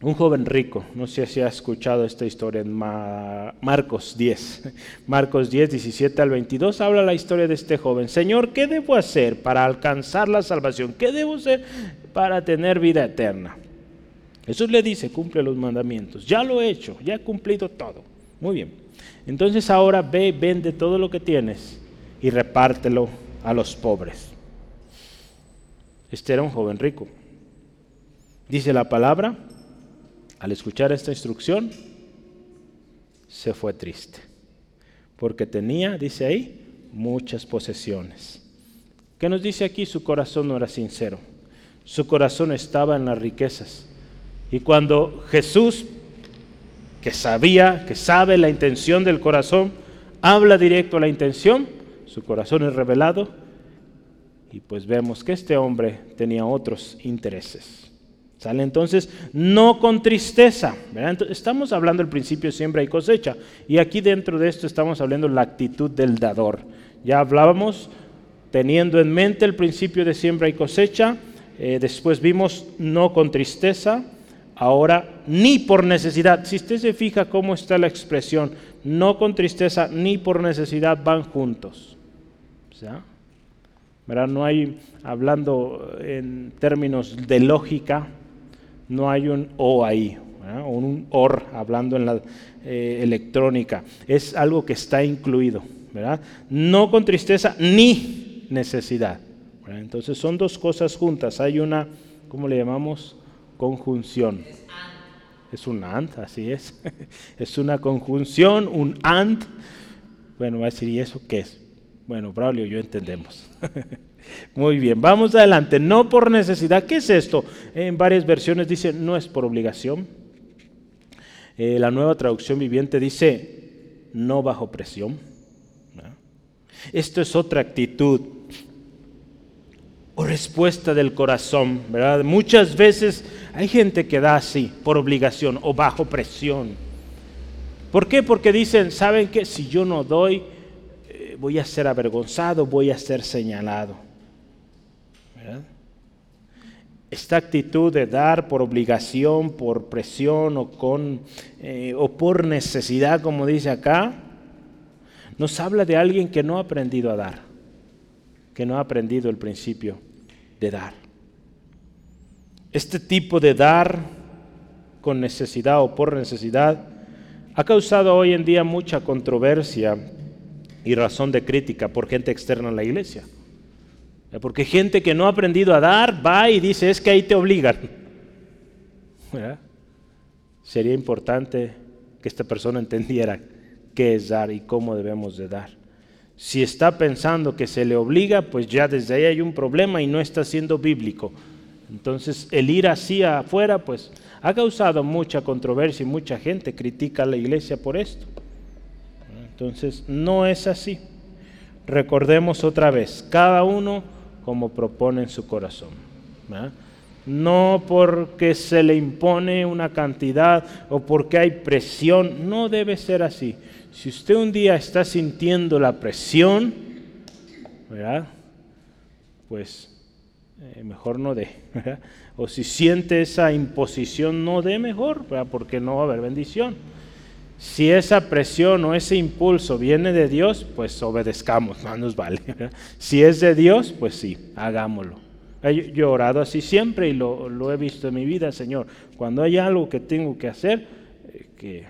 Un joven rico, no sé si ha escuchado esta historia en Marcos 10. [laughs] Marcos 10, 17 al 22 habla la historia de este joven. Señor, ¿qué debo hacer para alcanzar la salvación? ¿Qué debo hacer para tener vida eterna? Jesús le dice, cumple los mandamientos. Ya lo he hecho, ya he cumplido todo. Muy bien. Entonces ahora ve, vende todo lo que tienes y repártelo a los pobres. Este era un joven rico. Dice la palabra, al escuchar esta instrucción, se fue triste. Porque tenía, dice ahí, muchas posesiones. ¿Qué nos dice aquí? Su corazón no era sincero. Su corazón estaba en las riquezas. Y cuando Jesús, que sabía, que sabe la intención del corazón, habla directo a la intención, su corazón es revelado y pues vemos que este hombre tenía otros intereses. Sale entonces no con tristeza. Estamos hablando del principio siembra y cosecha. Y aquí dentro de esto estamos hablando de la actitud del dador. Ya hablábamos teniendo en mente el principio de siembra y cosecha. Eh, después vimos no con tristeza ahora ni por necesidad. Si usted se fija cómo está la expresión, no con tristeza ni por necesidad van juntos. No hay, hablando en términos de lógica, no hay un o ahí, o un or hablando en la eh, electrónica. Es algo que está incluido. No con tristeza ni necesidad. Entonces son dos cosas juntas. Hay una, ¿cómo le llamamos? conjunción. Es un and, así es. [laughs] Es una conjunción, un and. Bueno, va a decir, ¿y eso qué es? Bueno, Braulio yo entendemos. [laughs] Muy bien, vamos adelante. No por necesidad. ¿Qué es esto? En varias versiones dice, no es por obligación. Eh, la nueva traducción viviente dice, no bajo presión. Esto es otra actitud o respuesta del corazón, ¿verdad? Muchas veces hay gente que da así, por obligación o bajo presión. ¿Por qué? Porque dicen, ¿saben que Si yo no doy, voy a ser avergonzado, voy a ser señalado. Esta actitud de dar por obligación, por presión o, con, eh, o por necesidad, como dice acá, nos habla de alguien que no ha aprendido a dar, que no ha aprendido el principio de dar. Este tipo de dar con necesidad o por necesidad ha causado hoy en día mucha controversia y razón de crítica por gente externa a la iglesia. Porque gente que no ha aprendido a dar va y dice, es que ahí te obligan. [laughs] Sería importante que esta persona entendiera qué es dar y cómo debemos de dar. Si está pensando que se le obliga, pues ya desde ahí hay un problema y no está siendo bíblico. Entonces el ir así afuera, pues ha causado mucha controversia y mucha gente critica a la iglesia por esto. Entonces, no es así. Recordemos otra vez, cada uno como propone en su corazón. No porque se le impone una cantidad o porque hay presión, no debe ser así. Si usted un día está sintiendo la presión. Pues eh, mejor no dé. [laughs] O si siente esa imposición, no dé mejor, porque no va a haber bendición. Si esa presión o ese impulso viene de Dios, pues obedezcamos, [laughs] no nos vale. Si es de Dios, pues sí, hagámoslo. Yo he orado así siempre y lo, he visto en mi vida, Señor. Cuando hay algo que tengo que hacer, eh, que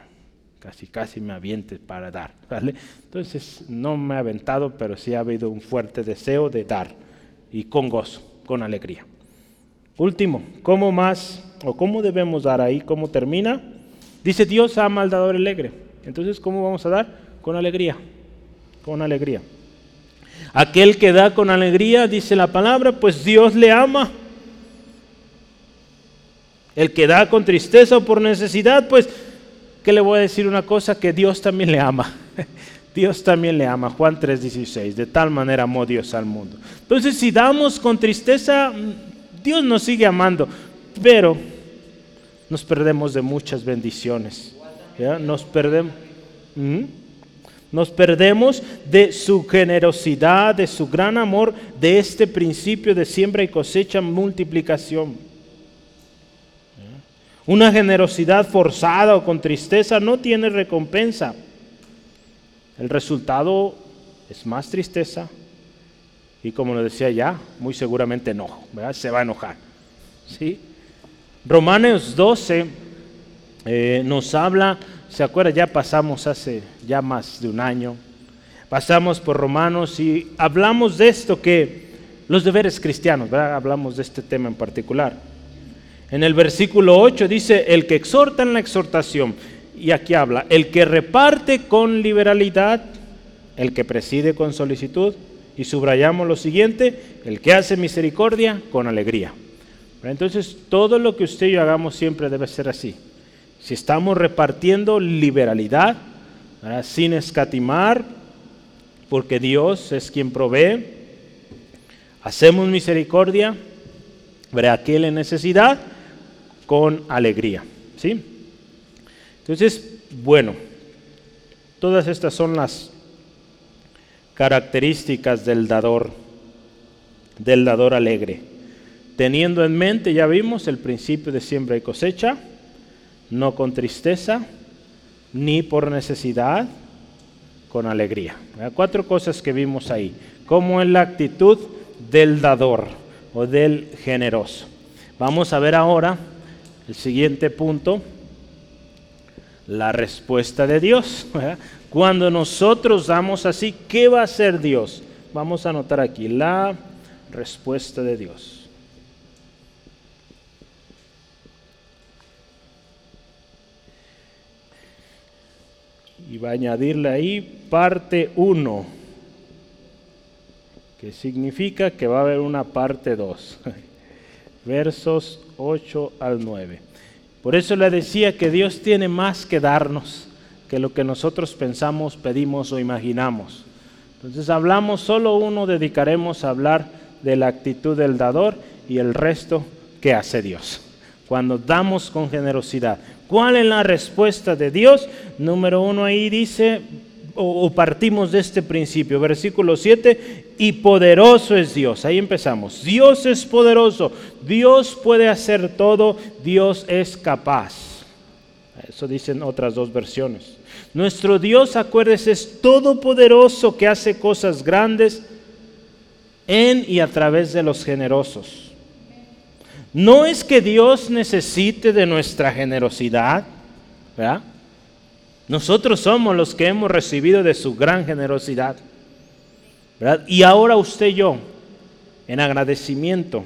casi casi me aviente para dar. [laughs] ¿vale? Entonces no me ha aventado, pero sí ha habido un fuerte deseo de dar y con gozo, con alegría. Último, ¿cómo más o cómo debemos dar ahí? ¿Cómo termina? Dice Dios ama al dador alegre. Entonces, ¿cómo vamos a dar? Con alegría. Con alegría. Aquel que da con alegría, dice la palabra, pues Dios le ama. El que da con tristeza o por necesidad, pues, ¿qué le voy a decir una cosa? Que Dios también le ama. [laughs] Dios también le ama. Juan 3:16. De tal manera amó Dios al mundo. Entonces, si damos con tristeza, Dios nos sigue amando, pero nos perdemos de muchas bendiciones. Nos perdemos. ¿Mm? Nos perdemos de su generosidad, de su gran amor, de este principio de siembra y cosecha, multiplicación. Una generosidad forzada o con tristeza no tiene recompensa. El resultado es más tristeza, y como lo decía ya, muy seguramente no, se va a enojar. ¿sí? Romanos 12 eh, nos habla, ¿se acuerda? Ya pasamos hace ya más de un año, pasamos por Romanos y hablamos de esto que los deberes cristianos, ¿verdad? hablamos de este tema en particular. En el versículo 8 dice, el que exhorta en la exhortación, y aquí habla, el que reparte con liberalidad, el que preside con solicitud, y subrayamos lo siguiente, el que hace misericordia con alegría. Entonces, todo lo que usted y yo hagamos siempre debe ser así. Si estamos repartiendo liberalidad, sin escatimar, porque Dios es quien provee, hacemos misericordia, verá aquel en necesidad, con alegría. ¿sí? Entonces, bueno, todas estas son las características del dador, del dador alegre. Teniendo en mente, ya vimos, el principio de siembra y cosecha, no con tristeza, ni por necesidad, con alegría. Cuatro cosas que vimos ahí. Como en la actitud del dador o del generoso. Vamos a ver ahora el siguiente punto, la respuesta de Dios. Cuando nosotros damos así, ¿qué va a hacer Dios? Vamos a anotar aquí la respuesta de Dios. Y va a añadirle ahí parte 1, que significa que va a haber una parte 2, [laughs] versos 8 al 9. Por eso le decía que Dios tiene más que darnos que lo que nosotros pensamos, pedimos o imaginamos. Entonces hablamos, solo uno dedicaremos a hablar de la actitud del dador y el resto que hace Dios. Cuando damos con generosidad. ¿Cuál es la respuesta de Dios? Número uno ahí dice, o, partimos de este principio, versículo 7, y poderoso es Dios. Ahí empezamos. Dios es poderoso, Dios puede hacer todo, Dios es capaz. Eso dicen otras dos versiones. Nuestro Dios, acuérdese, es todopoderoso que hace cosas grandes en y a través de los generosos. No es que Dios necesite de nuestra generosidad, ¿verdad? Nosotros somos los que hemos recibido de su gran generosidad. ¿verdad? Y ahora usted y yo, en agradecimiento,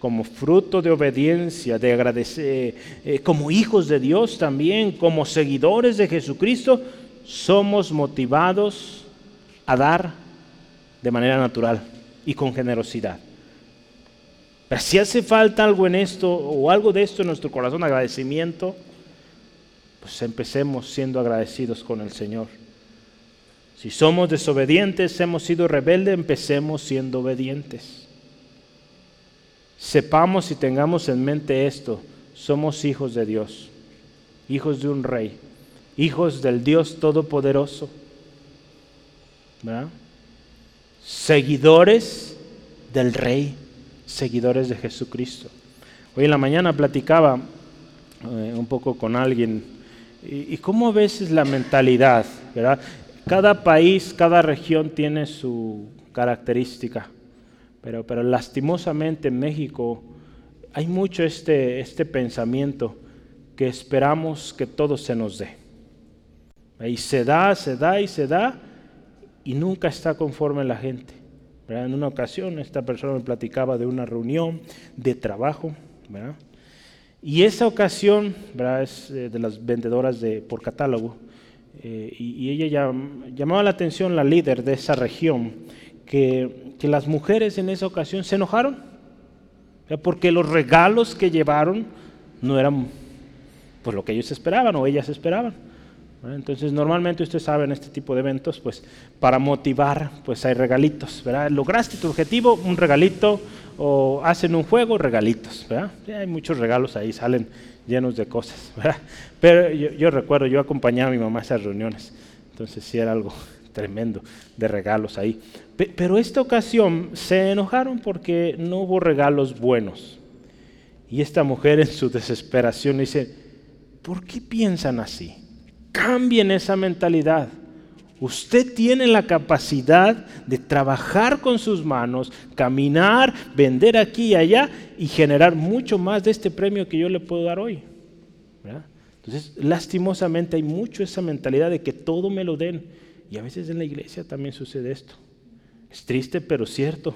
como fruto de obediencia, de agradecer, eh, como hijos de Dios también, como seguidores de Jesucristo, somos motivados a dar de manera natural y con generosidad. Si hace falta algo en esto o algo de esto en nuestro corazón, agradecimiento, pues empecemos siendo agradecidos con el Señor. Si somos desobedientes, hemos sido rebeldes, empecemos siendo obedientes. Sepamos y tengamos en mente esto, somos hijos de Dios, hijos de un rey, hijos del Dios Todopoderoso. Seguidores del rey, seguidores de Jesucristo. Hoy en la mañana platicaba eh, un poco con alguien y, y cómo a veces la mentalidad, ¿verdad? Cada país, cada región tiene su característica, pero, pero lastimosamente en México hay mucho este, este pensamiento que esperamos que todo se nos dé. Y se da, se da y se da y nunca está conforme la gente. En una ocasión esta persona me platicaba de una reunión de trabajo y esa ocasión es eh, de las vendedoras de, por catálogo. Eh, y, ella llamaba la atención, la líder de esa región, que, que las mujeres en esa ocasión se enojaron. Porque los regalos que llevaron no eran pues, lo que ellos esperaban o ellas esperaban. Entonces, normalmente usted sabe en este tipo de eventos, pues para motivar, pues hay regalitos, ¿verdad? Lograste tu objetivo, un regalito, o hacen un juego, regalitos, ¿verdad? hay muchos regalos ahí, salen llenos de cosas, [laughs] ¿verdad? Pero yo, recuerdo, yo acompañaba a mi mamá a esas reuniones, entonces sí era algo [laughs] tremendo de regalos ahí. Pero esta ocasión se enojaron porque no hubo regalos buenos. Y esta mujer en su desesperación dice, ¿por qué piensan así? Cambien esa mentalidad. Usted tiene la capacidad de trabajar con sus manos, caminar, vender aquí y allá y generar mucho más de este premio que yo le puedo dar hoy. Entonces, lastimosamente hay mucho esa mentalidad de que todo me lo den. Y a veces en la iglesia también sucede esto. Es triste, pero cierto.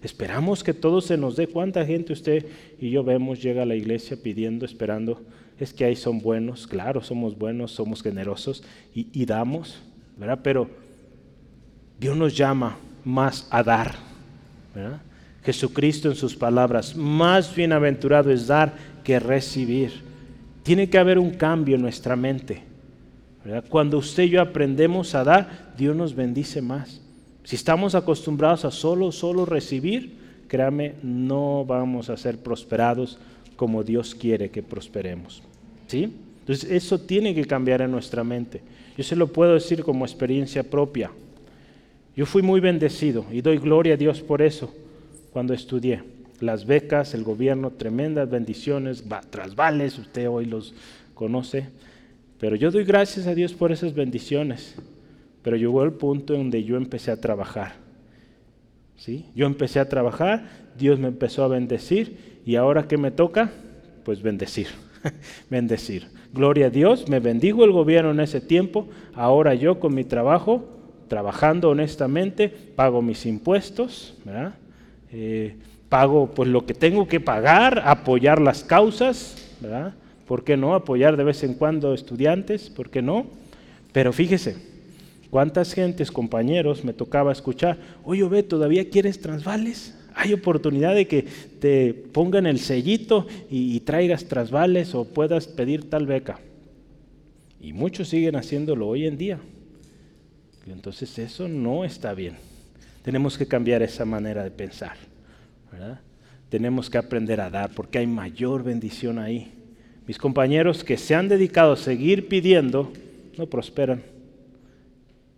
Esperamos que todo se nos dé. ¿Cuánta gente usted y yo vemos llega a la iglesia pidiendo, esperando es que ahí son buenos, claro, somos buenos, somos generosos y, damos, ¿verdad? Pero Dios nos llama más a dar, ¿verdad? Jesucristo en sus palabras, más bienaventurado es dar que recibir. Tiene que haber un cambio en nuestra mente. Cuando usted y yo aprendemos a dar, Dios nos bendice más. Si estamos acostumbrados a solo, solo recibir, créame, no vamos a ser prosperados como Dios quiere que prosperemos. Entonces eso tiene que cambiar en nuestra mente. Yo se lo puedo decir como experiencia propia. Yo fui muy bendecido y doy gloria a Dios por eso cuando estudié. Las becas, el gobierno, tremendas bendiciones, trasvales, usted hoy los conoce. Pero yo doy gracias a Dios por esas bendiciones. Pero llegó el punto en donde yo empecé a trabajar. ¿Sí? Yo empecé a trabajar, Dios me empezó a bendecir y ahora que me toca, pues bendecir. [laughs] bendecir. Gloria a Dios, me bendijo el gobierno en ese tiempo, ahora yo con mi trabajo, trabajando honestamente, pago mis impuestos, eh, pago pues lo que tengo que pagar, apoyar las causas, ¿verdad? ¿Por qué no? Apoyar de vez en cuando estudiantes, ¿por qué no? Pero fíjese, cuántas gentes, compañeros, me tocaba escuchar, oye, ve, ¿todavía quieres transvales? Hay oportunidad de que te pongan el sellito y, traigas trasvales o puedas pedir tal beca. Y muchos siguen haciéndolo hoy en día. entonces eso no está bien. Tenemos que cambiar esa manera de pensar. Tenemos que aprender a dar porque hay mayor bendición ahí. Mis compañeros que se han dedicado a seguir pidiendo no prosperan.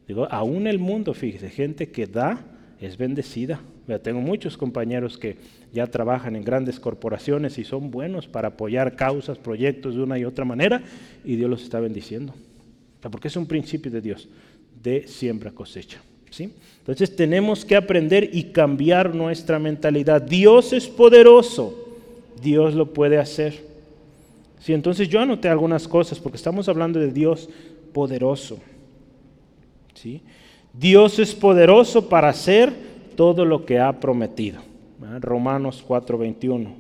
Digo, aún el mundo, fíjese, gente que da es bendecida tengo muchos compañeros que ya trabajan en grandes corporaciones y son buenos para apoyar causas, proyectos de una y otra manera y Dios los está bendiciendo. porque es un principio de Dios, de siembra cosecha. Entonces tenemos que aprender y cambiar nuestra mentalidad. Dios es poderoso, Dios lo puede hacer. Entonces yo anoté algunas cosas porque estamos hablando de Dios poderoso. ¿sí? Dios es poderoso para hacer todo lo que ha prometido. Romanos 4:21.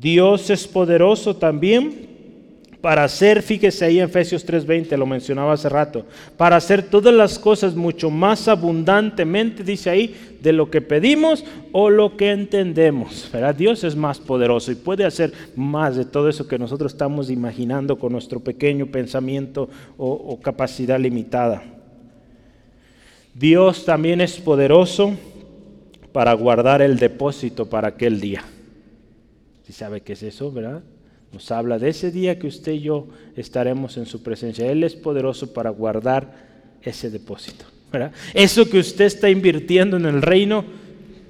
Dios es poderoso también para hacer, fíjese ahí en Efesios 3:20, lo mencionaba hace rato, para hacer todas las cosas mucho más abundantemente, dice ahí, de lo que pedimos o lo que entendemos. Dios es más poderoso y puede hacer más de todo eso que nosotros estamos imaginando con nuestro pequeño pensamiento o capacidad limitada. Dios también es poderoso para guardar el depósito para aquel día. Si sabe qué es eso, ¿verdad? Nos habla de ese día que usted y yo estaremos en su presencia. Él es poderoso para guardar ese depósito. ¿verdad? Eso que usted está invirtiendo en el reino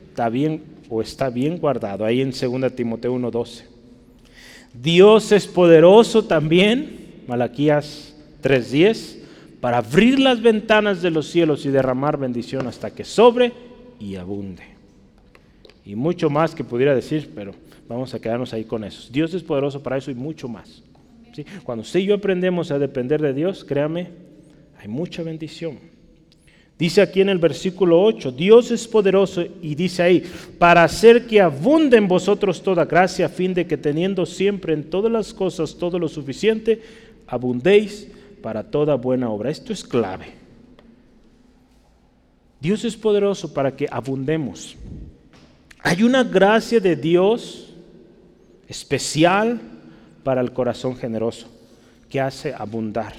está bien o está bien guardado. Ahí en 2 Timoteo 1:12. Dios es poderoso también, Malaquías 3:10, para abrir las ventanas de los cielos y derramar bendición hasta que sobre y abunde. Y mucho más que pudiera decir, pero Vamos a quedarnos ahí con eso. Dios es poderoso para eso y mucho más. Cuando usted y yo aprendemos a depender de Dios, créame, hay mucha bendición. Dice aquí en el versículo 8, Dios es poderoso y dice ahí, para hacer que abunde en vosotros toda gracia, a fin de que teniendo siempre en todas las cosas todo lo suficiente, abundéis para toda buena obra. Esto es clave. Dios es poderoso para que abundemos. Hay una gracia de Dios especial para el corazón generoso, que hace abundar.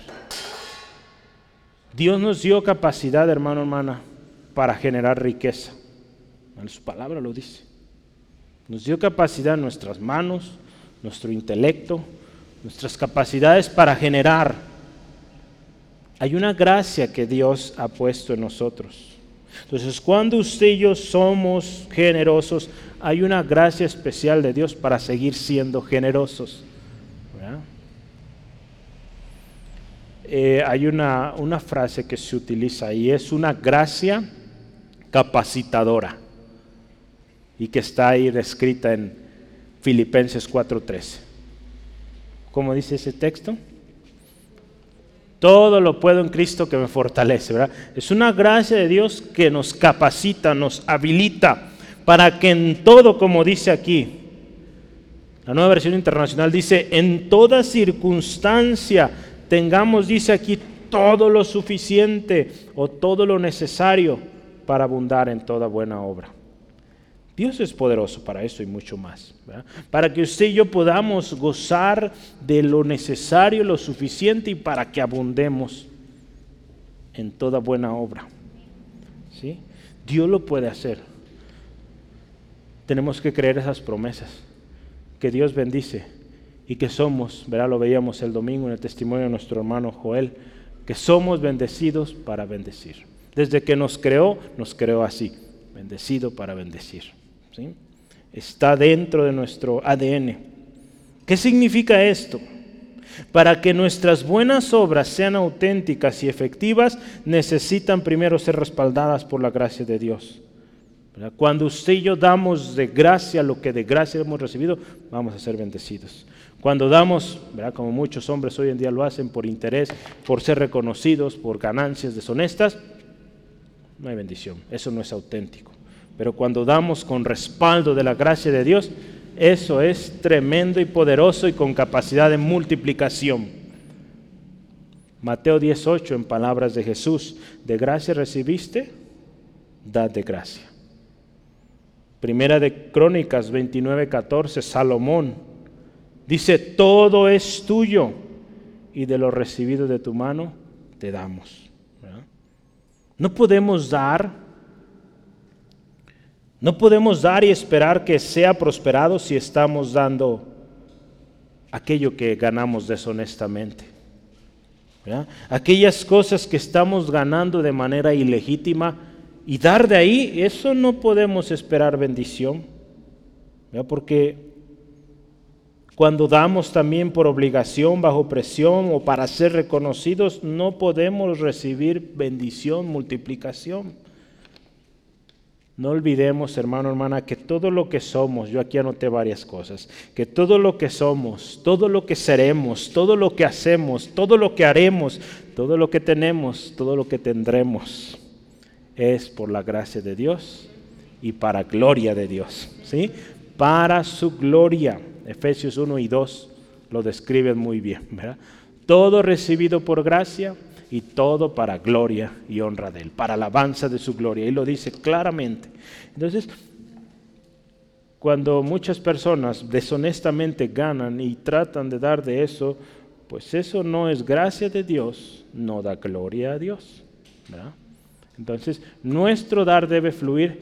Dios nos dio capacidad, hermano, hermana, para generar riqueza. En su palabra lo dice. Nos dio capacidad en nuestras manos, nuestro intelecto, nuestras capacidades para generar. Hay una gracia que Dios ha puesto en nosotros. Entonces, cuando usted y yo somos generosos, hay una gracia especial de Dios para seguir siendo generosos. Eh, hay una, una frase que se utiliza y es una gracia capacitadora y que está ahí descrita en Filipenses 4:13. ¿Cómo dice ese texto? Todo lo puedo en Cristo que me fortalece, ¿verdad? Es una gracia de Dios que nos capacita, nos habilita para que en todo, como dice aquí, la nueva versión internacional dice, en toda circunstancia tengamos, dice aquí, todo lo suficiente o todo lo necesario para abundar en toda buena obra. Dios es poderoso para eso y mucho más. Para que usted y yo podamos gozar de lo necesario, lo suficiente y para que abundemos en toda buena obra. ¿Sí? Dios lo puede hacer. Tenemos que creer esas promesas. Que Dios bendice y que somos, verá, lo veíamos el domingo en el testimonio de nuestro hermano Joel, que somos bendecidos para bendecir. Desde que nos creó, nos creó así, bendecido para bendecir. Está dentro de nuestro ADN. ¿Qué significa esto? Para que nuestras buenas obras sean auténticas y efectivas, necesitan primero ser respaldadas por la gracia de Dios. Cuando usted y yo damos de gracia lo que de gracia hemos recibido, vamos a ser bendecidos. Cuando damos, como muchos hombres hoy en día lo hacen por interés, por ser reconocidos, por ganancias deshonestas, no hay bendición. Eso no es auténtico. Pero cuando damos con respaldo de la gracia de Dios, eso es tremendo y poderoso y con capacidad de multiplicación. Mateo 18 en palabras de Jesús, de gracia recibiste, dad de gracia. Primera de Crónicas 29, 14, Salomón dice, todo es tuyo y de lo recibido de tu mano te damos. No podemos dar no podemos dar y esperar que sea prosperado si estamos dando aquello que ganamos deshonestamente. Aquellas cosas que estamos ganando de manera ilegítima y dar de ahí, eso no podemos esperar bendición. Porque cuando damos también por obligación, bajo presión o para ser reconocidos, no podemos recibir bendición, multiplicación. No olvidemos, hermano, hermana, que todo lo que somos, yo aquí anoté varias cosas, que todo lo que somos, todo lo que seremos, todo lo que hacemos, todo lo que haremos, todo lo que tenemos, todo lo que tendremos, es por la gracia de Dios y para gloria de Dios, ¿sí? Para su gloria. Efesios 1 y 2 lo describen muy bien, ¿verdad? Todo recibido por gracia y todo para gloria y honra de Él, para alabanza de su gloria. Y lo dice claramente. Entonces, cuando muchas personas deshonestamente ganan y tratan de dar de eso, pues eso no es gracia de Dios, no da gloria a Dios. Entonces, nuestro dar debe fluir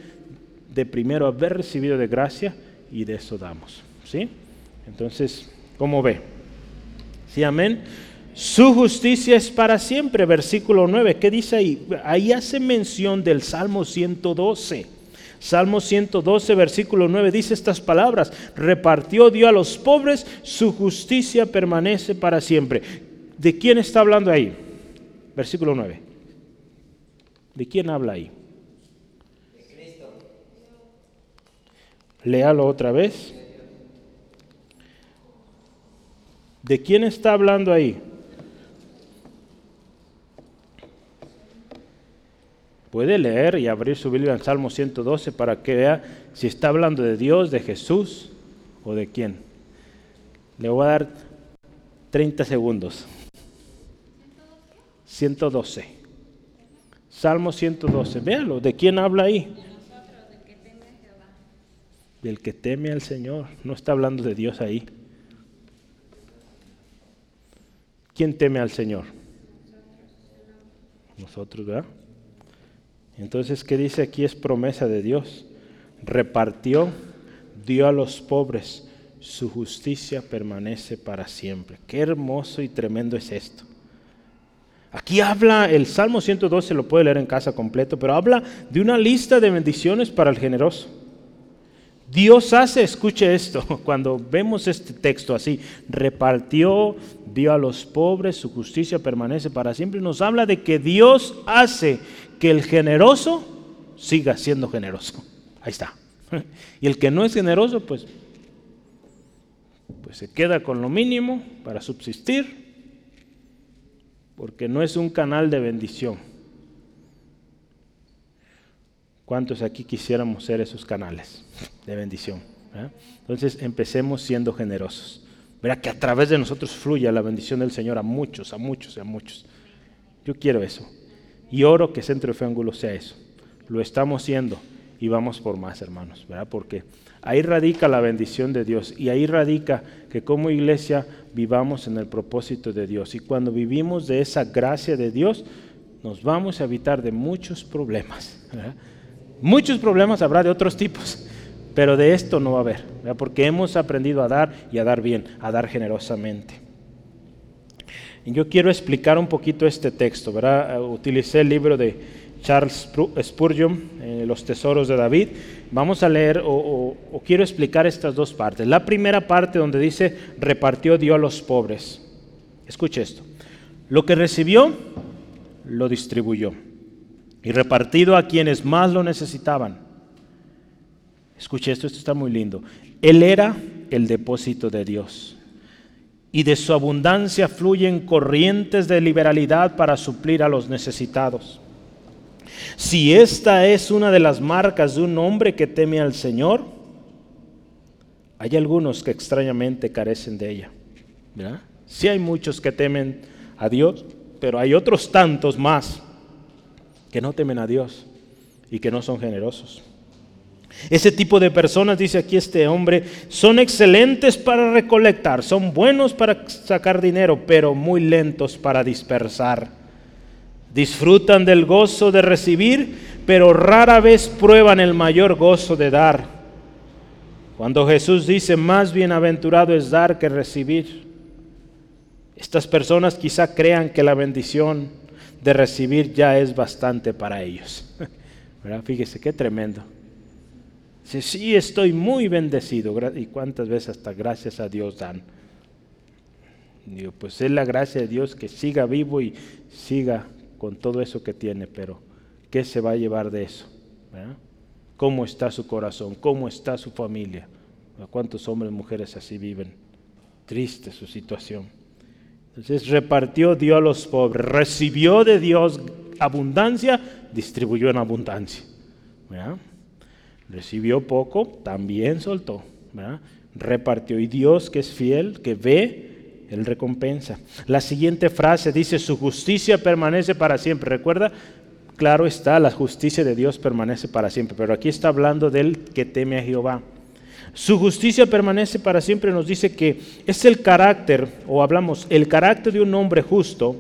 de primero haber recibido de gracia y de eso damos. ¿Sí? Entonces, ¿cómo ve? ¿Sí, amén? Su justicia es para siempre, versículo 9. ¿Qué dice ahí? Ahí hace mención del Salmo 112. Salmo 112, versículo 9 dice estas palabras, repartió Dios a los pobres, su justicia permanece para siempre. ¿De quién está hablando ahí? Versículo 9. ¿De quién habla ahí? De Cristo. Léalo otra vez. ¿De quién está hablando ahí? Puede leer y abrir su Biblia en Salmo 112 para que vea si está hablando de Dios, de Jesús o de quién. Le voy a dar 30 segundos. 112. Salmo 112. Véalo, ¿de quién habla ahí? Del que teme al Señor. No está hablando de Dios ahí. ¿Quién teme al Señor? Nosotros, ¿verdad? Entonces, ¿qué dice aquí? Es promesa de Dios. Repartió, dio a los pobres, su justicia permanece para siempre. Qué hermoso y tremendo es esto. Aquí habla, el Salmo 112 lo puede leer en casa completo, pero habla de una lista de bendiciones para el generoso. Dios hace, escuche esto, [laughs] cuando vemos este texto así, repartió, dio a los pobres, su justicia permanece para siempre, nos habla de que Dios hace que el generoso siga siendo generoso. Ahí está. Y el que no es generoso, pues, pues se queda con lo mínimo para subsistir, porque no es un canal de bendición. ¿Cuántos aquí quisiéramos ser esos canales de bendición? Entonces empecemos siendo generosos. Verá que a través de nosotros fluya la bendición del Señor a muchos, a muchos, a muchos. Yo quiero eso. Y oro que Centro de sea eso. Lo estamos haciendo y vamos por más, hermanos, ¿verdad? Porque ahí radica la bendición de Dios y ahí radica que como iglesia vivamos en el propósito de Dios. Y cuando vivimos de esa gracia de Dios, nos vamos a evitar de muchos problemas. Muchos problemas habrá de otros tipos, pero de esto no va a haber, porque hemos aprendido a dar y a dar bien, a dar generosamente. Yo quiero explicar un poquito este texto, ¿verdad? Utilicé el libro de Charles Spurgeon, eh, Los Tesoros de David. Vamos a leer o, quiero explicar estas dos partes. La primera parte donde dice, repartió Dios a los pobres. Escuche esto. Lo que recibió, lo distribuyó. Y repartido a quienes más lo necesitaban. Escuche esto, esto está muy lindo. Él era el depósito de Dios y de su abundancia fluyen corrientes de liberalidad para suplir a los necesitados. Si esta es una de las marcas de un hombre que teme al Señor, hay algunos que extrañamente carecen de ella. Sí hay muchos que temen a Dios, pero hay otros tantos más que no temen a Dios y que no son generosos. Ese tipo de personas, dice aquí este hombre, son excelentes para recolectar, son buenos para sacar dinero, pero muy lentos para dispersar. Disfrutan del gozo de recibir, pero rara vez prueban el mayor gozo de dar. Cuando Jesús dice, más bienaventurado es dar que recibir, estas personas quizá crean que la bendición de recibir ya es bastante para ellos. [laughs] Fíjese, qué tremendo. Dice, sí, estoy muy bendecido. ¿Y cuántas veces hasta gracias a Dios dan? Digo, pues es la gracia de Dios que siga vivo y siga con todo eso que tiene, pero ¿qué se va a llevar de eso? ¿Cómo está su corazón? ¿Cómo está su familia? ¿Cuántos hombres y mujeres así viven? Triste su situación. Entonces repartió Dios a los pobres, recibió de Dios abundancia, distribuyó en abundancia. ¿verdad? Recibió poco, también soltó. Repartió. Y Dios que es fiel, que ve, Él recompensa. La siguiente frase dice, su justicia permanece para siempre. Recuerda, claro está, la justicia de Dios permanece para siempre. Pero aquí está hablando del que teme a Jehová. Su justicia permanece para siempre. Nos dice que es el carácter, o hablamos, el carácter de un hombre justo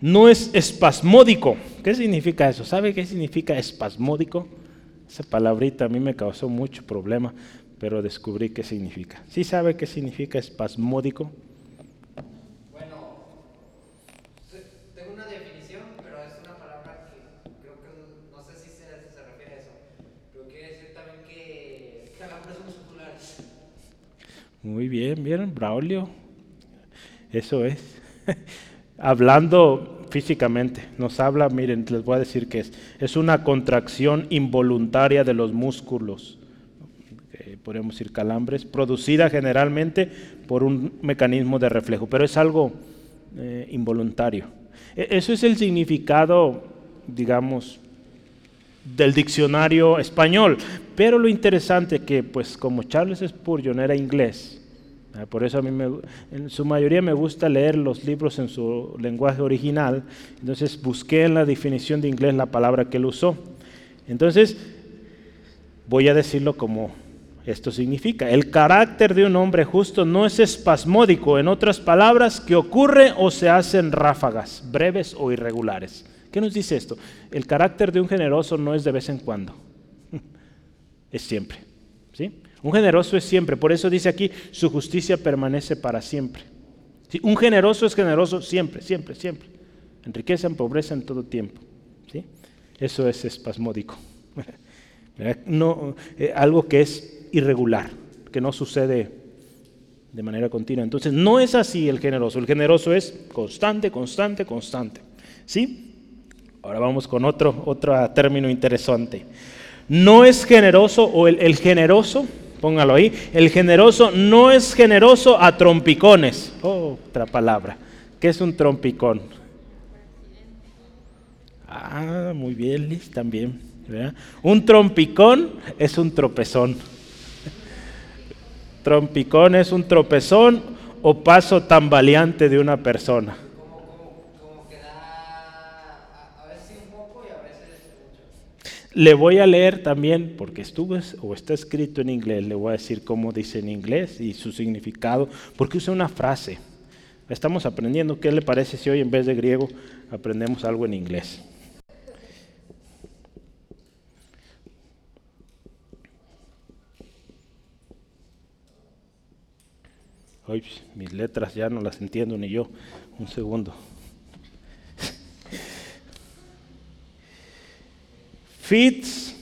no es espasmódico. ¿Qué significa eso? ¿Sabe qué significa espasmódico? Esa palabrita a mí me causó mucho problema, pero descubrí qué significa. ¿Sí sabe qué significa espasmódico? Bueno, tengo una definición, pero es una palabra que creo que no sé si se, se refiere a eso, pero quiere decir también que calambres musculares. Muy bien, bien, Braulio. Eso es. [laughs] Hablando físicamente, nos habla, miren, les voy a decir que es, es una contracción involuntaria de los músculos, podemos decir calambres, producida generalmente por un mecanismo de reflejo, pero es algo eh, involuntario. E, eso es el significado, digamos, del diccionario español, pero lo interesante que, pues, como Charles Spurgeon era inglés, por eso a mí en su mayoría me gusta leer los libros en su lenguaje original. Entonces busqué en la definición de inglés la palabra que él usó. Entonces voy a decirlo como esto significa. El carácter de un hombre justo no es espasmódico, en otras palabras, que ocurre o se hace en ráfagas, breves o irregulares. ¿Qué nos dice esto? El carácter de un generoso no es de vez en cuando, [laughs] es siempre. ¿Sí? Un generoso es siempre, por eso dice aquí, su justicia permanece para siempre. Un generoso es generoso siempre, siempre, siempre. En riqueza, en pobreza, en todo tiempo. ¿sí? Eso es espasmódico. [laughs] no, eh, algo que es irregular, que no sucede de manera continua. Entonces, no es así el generoso. El generoso es constante, constante, constante. ¿Sí? Ahora vamos con otro, otro término interesante. No es generoso o el generoso Póngalo ahí. El generoso no es generoso a trompicones. Otra palabra. ¿Qué es un trompicón? Ah, muy bien, Liz, también. Un trompicón es un tropezón. trompicón es un tropezón o paso tambaleante de una persona. Le voy a leer también, porque estuvo o está escrito en inglés, le voy a decir cómo dice en inglés y su significado, porque usa una frase. Estamos aprendiendo, ¿qué le parece si hoy en vez de griego aprendemos algo en inglés? Mis letras ya no las entiendo ni yo. Un segundo. Fits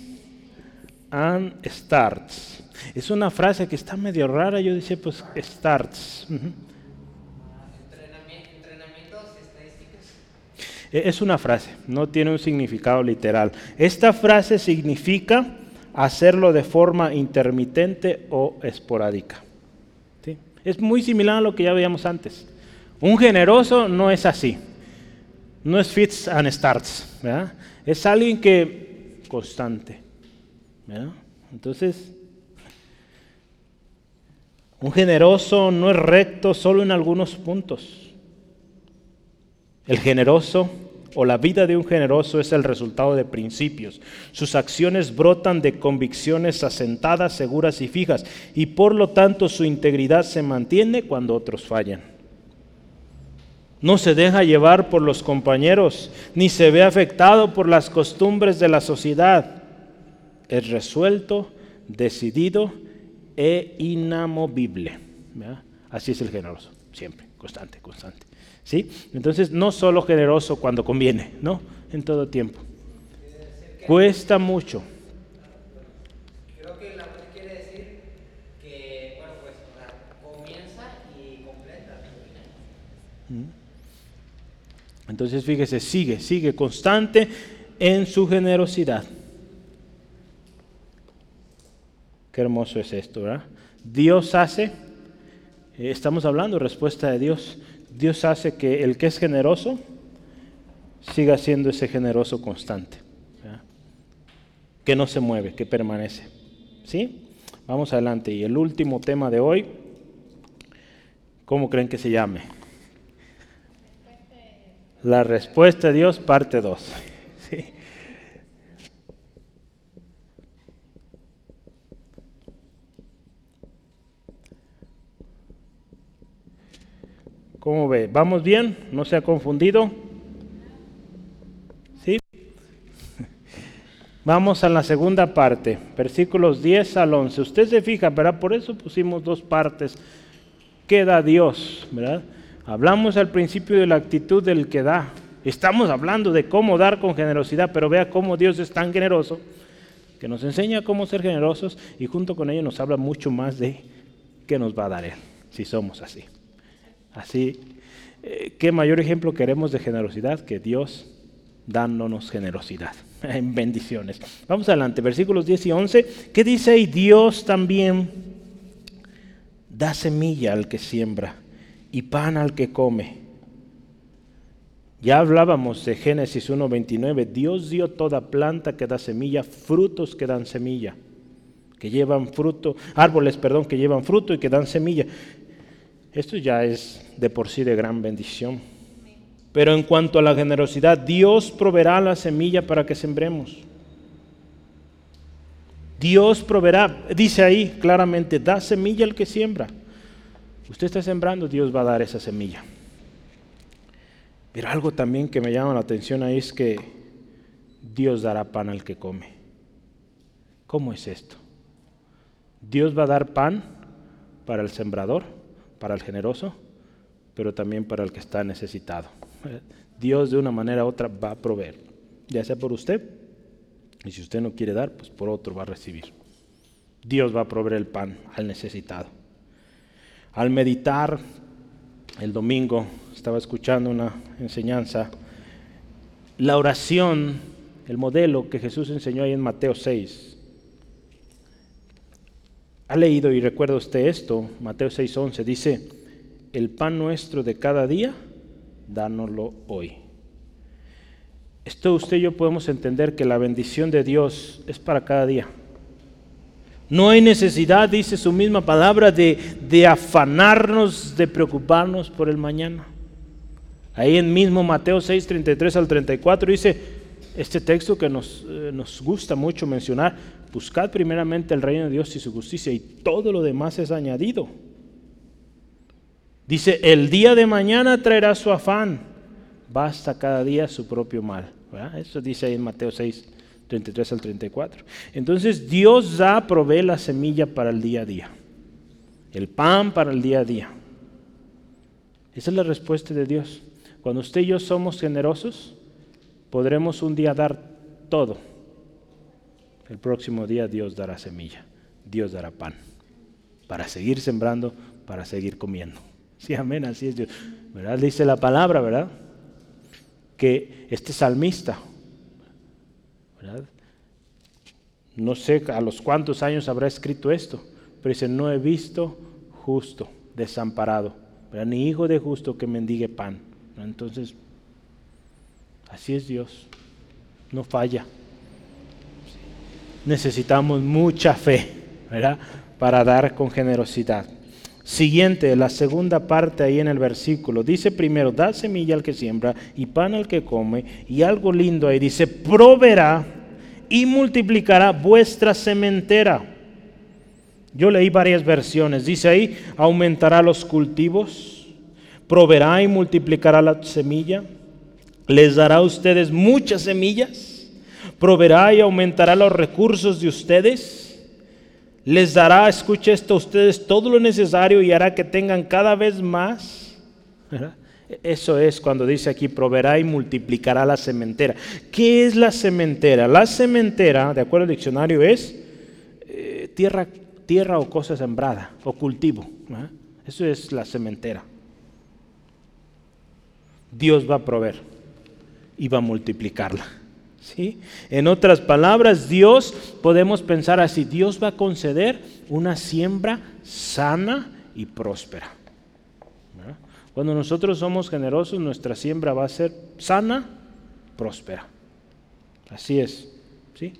and starts. Es una frase que está medio rara, yo decía pues starts. E, es una frase, no tiene un significado literal. Esta frase significa hacerlo de forma intermitente o esporádica. Es muy similar a lo que ya veíamos antes. Un generoso no es así. No es fits and starts. Es alguien que constante. Entonces, un generoso no es recto solo en algunos puntos. El generoso o la vida de un generoso es el resultado de principios. Sus acciones brotan de convicciones asentadas, seguras y fijas, y por lo tanto su integridad se mantiene cuando otros fallan. No se deja llevar por los compañeros, ni se ve afectado por las costumbres de la sociedad. Es resuelto, decidido e inamovible. Así es el generoso, siempre, constante, constante. ¿Sí? Entonces, no solo generoso cuando conviene, no, en todo tiempo. Cuesta mucho. Creo que la quiere decir que, bueno, pues comienza y completa. Entonces fíjese, sigue, sigue constante en su generosidad. Qué hermoso es esto, ¿verdad? Dios hace, eh, estamos hablando respuesta de Dios, Dios hace que el que es generoso siga siendo ese generoso constante, que no se mueve, que permanece. ¿Sí? Vamos adelante. Y el último tema de hoy, ¿cómo creen que se llame? La respuesta de Dios, parte 2. ¿Cómo ve? ¿Vamos bien? ¿No se ha confundido? ¿Sí? [laughs] Vamos a la segunda parte, versículos 10 al 11. Usted se fija, ¿verdad? Por eso pusimos dos partes. Queda Dios, ¿verdad? Hablamos al principio de la actitud del que da. Estamos hablando de cómo dar con generosidad, pero vea cómo Dios es tan generoso que nos enseña cómo ser generosos y junto con ello nos habla mucho más de qué nos va a dar Él, si somos así. Así, eh, ¿qué mayor ejemplo queremos de generosidad que Dios dándonos generosidad? [laughs] En bendiciones. Vamos adelante, versículos 10 y 11. ¿Qué dice ahí? Dios también da semilla al que siembra y pan al que come. Ya hablábamos de Génesis 1.29, Dios dio toda planta que da semilla, frutos que dan semilla, que llevan fruto, árboles, perdón, que llevan fruto y que dan semilla. Esto ya es de por sí de gran bendición. Pero en cuanto a la generosidad, Dios proveerá la semilla para que sembremos. Dios proveerá, dice ahí claramente, da semilla al que siembra. Usted está sembrando, Dios va a dar esa semilla. Pero algo también que me llama la atención ahí es que Dios dará pan al que come. ¿Cómo es esto? Dios va a dar pan para el sembrador, para el generoso, pero también para el que está necesitado. Dios de una manera u otra va a proveer, ya sea por usted, y si usted no quiere dar, pues por otro va a recibir. Dios va a proveer el pan al necesitado. Al meditar el domingo estaba escuchando una enseñanza, la oración, el modelo que Jesús enseñó ahí en Mateo 6. Ha leído y recuerda usted esto, Mateo 6:11, dice, el pan nuestro de cada día, dánoslo hoy. Esto usted y yo podemos entender que la bendición de Dios es para cada día. No hay necesidad, dice su misma palabra, de, afanarnos, de preocuparnos por el mañana. Ahí en mismo Mateo 6, 33 al 34 dice este texto que nos, eh, nos gusta mucho mencionar, buscad primeramente el reino de Dios y su justicia y todo lo demás es añadido. Dice, el día de mañana traerá su afán, basta cada día su propio mal. Eso dice ahí en Mateo 6, 33 al 34. Entonces Dios da, provee la semilla para el día a día, el pan para el día a día. Esa es la respuesta de Dios. Cuando usted y yo somos generosos, podremos un día dar todo. El próximo día Dios dará semilla, Dios dará pan, para seguir sembrando, para seguir comiendo. Sí, amén, así es Dios. ¿Verdad? Dice la palabra, ¿verdad? Que este salmista, No sé a los cuántos años habrá escrito esto, pero dice, no he visto justo desamparado, ni hijo de justo que mendigue pan. Entonces, así es Dios, no falla. Necesitamos mucha fe. Para dar con generosidad. Siguiente, la segunda parte ahí en el versículo. Dice primero, da semilla al que siembra y pan al que come. Y algo lindo ahí dice, proveerá y multiplicará vuestra sementera. Yo leí varias versiones. Dice ahí, aumentará los cultivos proveerá y multiplicará la semilla, les dará a ustedes muchas semillas, proveerá y aumentará los recursos de ustedes, les dará, escuche esto, a ustedes todo lo necesario y hará que tengan cada vez más. [laughs] Eso es cuando dice aquí, proveerá y multiplicará la cementera. ¿Qué es la cementera? La cementera, de acuerdo al diccionario, es eh, tierra, tierra o cosa sembrada o cultivo. Eso es la cementera. Dios va a proveer y va a multiplicarla. ¿sí? En otras palabras, Dios, podemos pensar así, Dios va a conceder una siembra sana y próspera. Cuando nosotros somos generosos, nuestra siembra va a ser sana, próspera. Así es. ¿sí?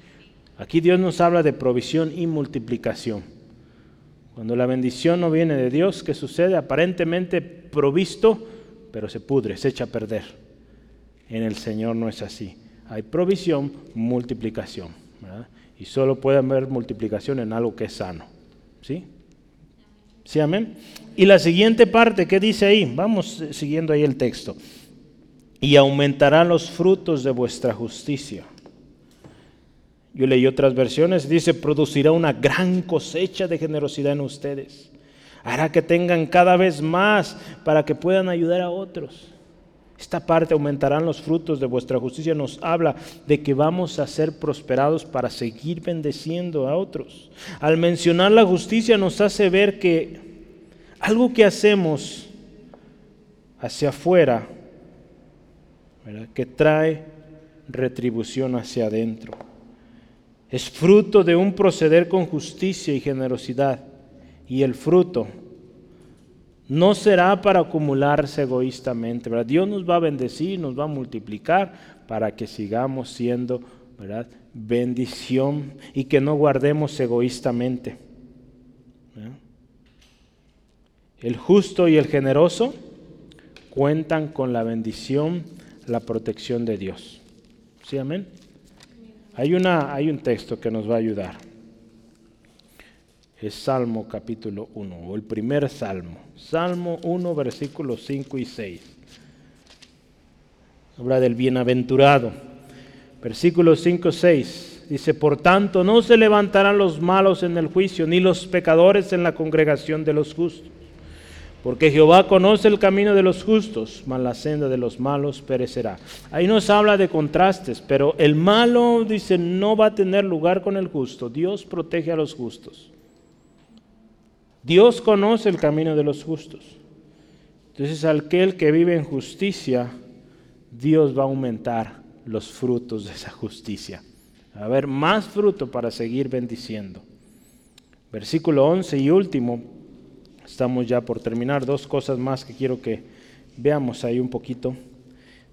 Aquí Dios nos habla de provisión y multiplicación. Cuando la bendición no viene de Dios, ¿qué sucede? Aparentemente provisto, pero se pudre, se echa a perder. En el Señor no es así. Hay provisión, multiplicación. Y solo puede haber multiplicación en algo que es sano. ¿Sí? ¿Sí, amén? Y la siguiente parte, ¿qué dice ahí? Vamos siguiendo ahí el texto. Y aumentarán los frutos de vuestra justicia. Yo leí otras versiones, dice, producirá una gran cosecha de generosidad en ustedes. Hará que tengan cada vez más para que puedan ayudar a otros. Esta parte aumentarán los frutos de vuestra justicia. Nos habla de que vamos a ser prosperados para seguir bendeciendo a otros. Al mencionar la justicia nos hace ver que algo que hacemos hacia afuera, que trae retribución hacia adentro. Es fruto de un proceder con justicia y generosidad. Y el fruto no será para acumularse egoístamente. Dios nos va a bendecir, nos va a multiplicar para que sigamos siendo bendición y que no guardemos egoístamente. El justo y el generoso cuentan con la bendición, la protección de Dios. ¿Sí, amén? Hay, una, hay un texto que nos va a ayudar es Salmo capítulo 1, o el primer Salmo. Salmo 1, versículos 5 y 6. Habla del bienaventurado. Versículos 5 y 6. Dice, por tanto, no se levantarán los malos en el juicio, ni los pecadores en la congregación de los justos. Porque Jehová conoce el camino de los justos, mas la senda de los malos perecerá. Ahí nos habla de contrastes, pero el malo, dice, no va a tener lugar con el justo. Dios protege a los justos. Dios conoce el camino de los justos. Entonces, aquel que vive en justicia, Dios va a aumentar los frutos de esa justicia. Va a haber más fruto para seguir bendiciendo. Versículo 11 y último, estamos ya por terminar, dos cosas más que quiero que veamos ahí un poquito.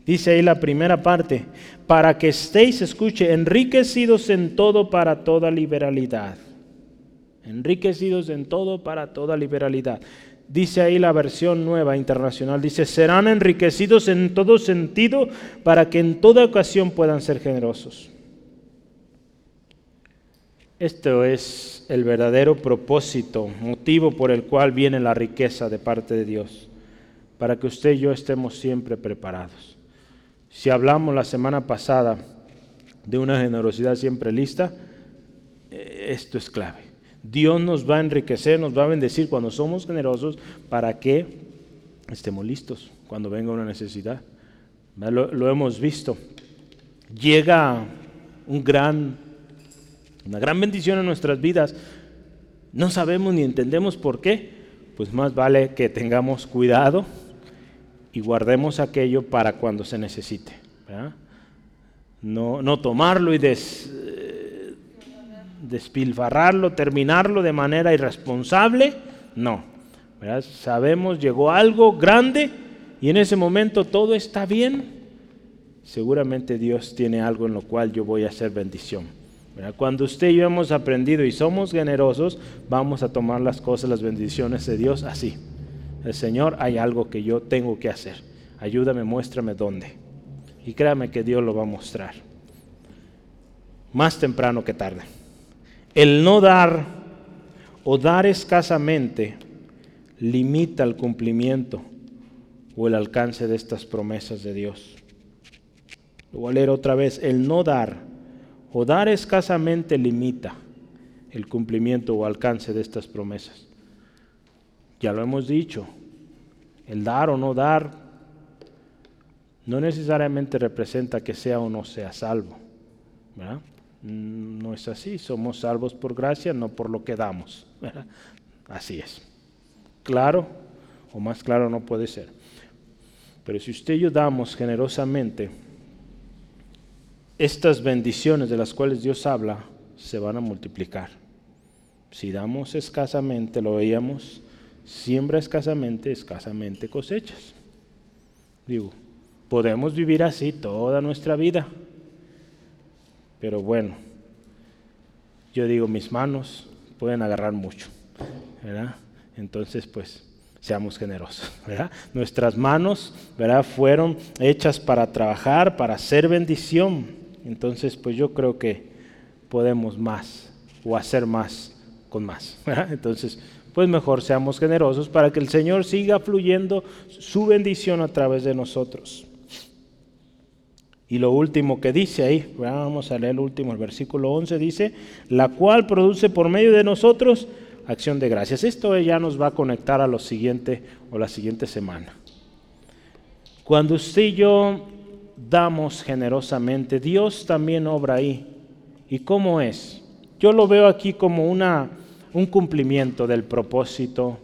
Dice ahí la primera parte, para que estéis, escuche, enriquecidos en todo para toda liberalidad enriquecidos en todo para toda liberalidad. Dice ahí la versión nueva internacional, dice, serán enriquecidos en todo sentido para que en toda ocasión puedan ser generosos. Esto es el verdadero propósito, motivo por el cual viene la riqueza de parte de Dios, para que usted y yo estemos siempre preparados. Si hablamos la semana pasada de una generosidad siempre lista, eh, esto es clave. Dios nos va a enriquecer, nos va a bendecir cuando somos generosos para que estemos listos cuando venga una necesidad. Lo, hemos visto. Llega una gran bendición en nuestras vidas. No sabemos ni entendemos por qué. Pues más vale que tengamos cuidado y guardemos aquello para cuando se necesite. No tomarlo y des, despilfarrarlo, terminarlo de manera irresponsable. No. Sabemos, llegó algo grande y en ese momento todo está bien. Seguramente Dios tiene algo en lo cual yo voy a hacer bendición. Cuando usted y yo hemos aprendido y somos generosos, vamos a tomar las cosas, las bendiciones de Dios así. El Señor, hay algo que yo tengo que hacer. Ayúdame, muéstrame dónde. Y créame que Dios lo va a mostrar. Más temprano que tarde. El no dar o dar escasamente limita el cumplimiento o el alcance de estas promesas de Dios. Lo voy a leer otra vez. El no dar o dar escasamente limita el cumplimiento o alcance de estas promesas. Ya lo hemos dicho. El dar o no dar no necesariamente representa que sea o no sea salvo. ¿verdad? Mm, no es así, somos salvos por gracia, no por lo que damos. [laughs] Así es. Claro, o más claro no puede ser. Pero si usted y yo damos generosamente, estas bendiciones de las cuales Dios habla se van a multiplicar. Si damos escasamente, lo veíamos, siembra escasamente, escasamente cosechas. Digo, podemos vivir así toda nuestra vida. Pero bueno, yo digo, mis manos pueden agarrar mucho, ¿verdad? Entonces, pues, seamos generosos, [laughs] ¿verdad? Nuestras manos, ¿verdad? Fueron hechas para trabajar, para hacer bendición. Entonces, pues yo creo que podemos más o hacer más con más, [laughs] ¿verdad? Entonces, pues mejor seamos generosos para que el Señor siga fluyendo su bendición a través de nosotros. Y lo último que dice ahí, vamos a leer el último, el versículo 11 dice, la cual produce por medio de nosotros acción de gracias. Esto ya nos va a conectar a lo siguiente o la siguiente semana. Cuando usted y yo damos generosamente, Dios también obra ahí. ¿Y cómo es? Yo lo veo aquí como una, un cumplimiento del propósito,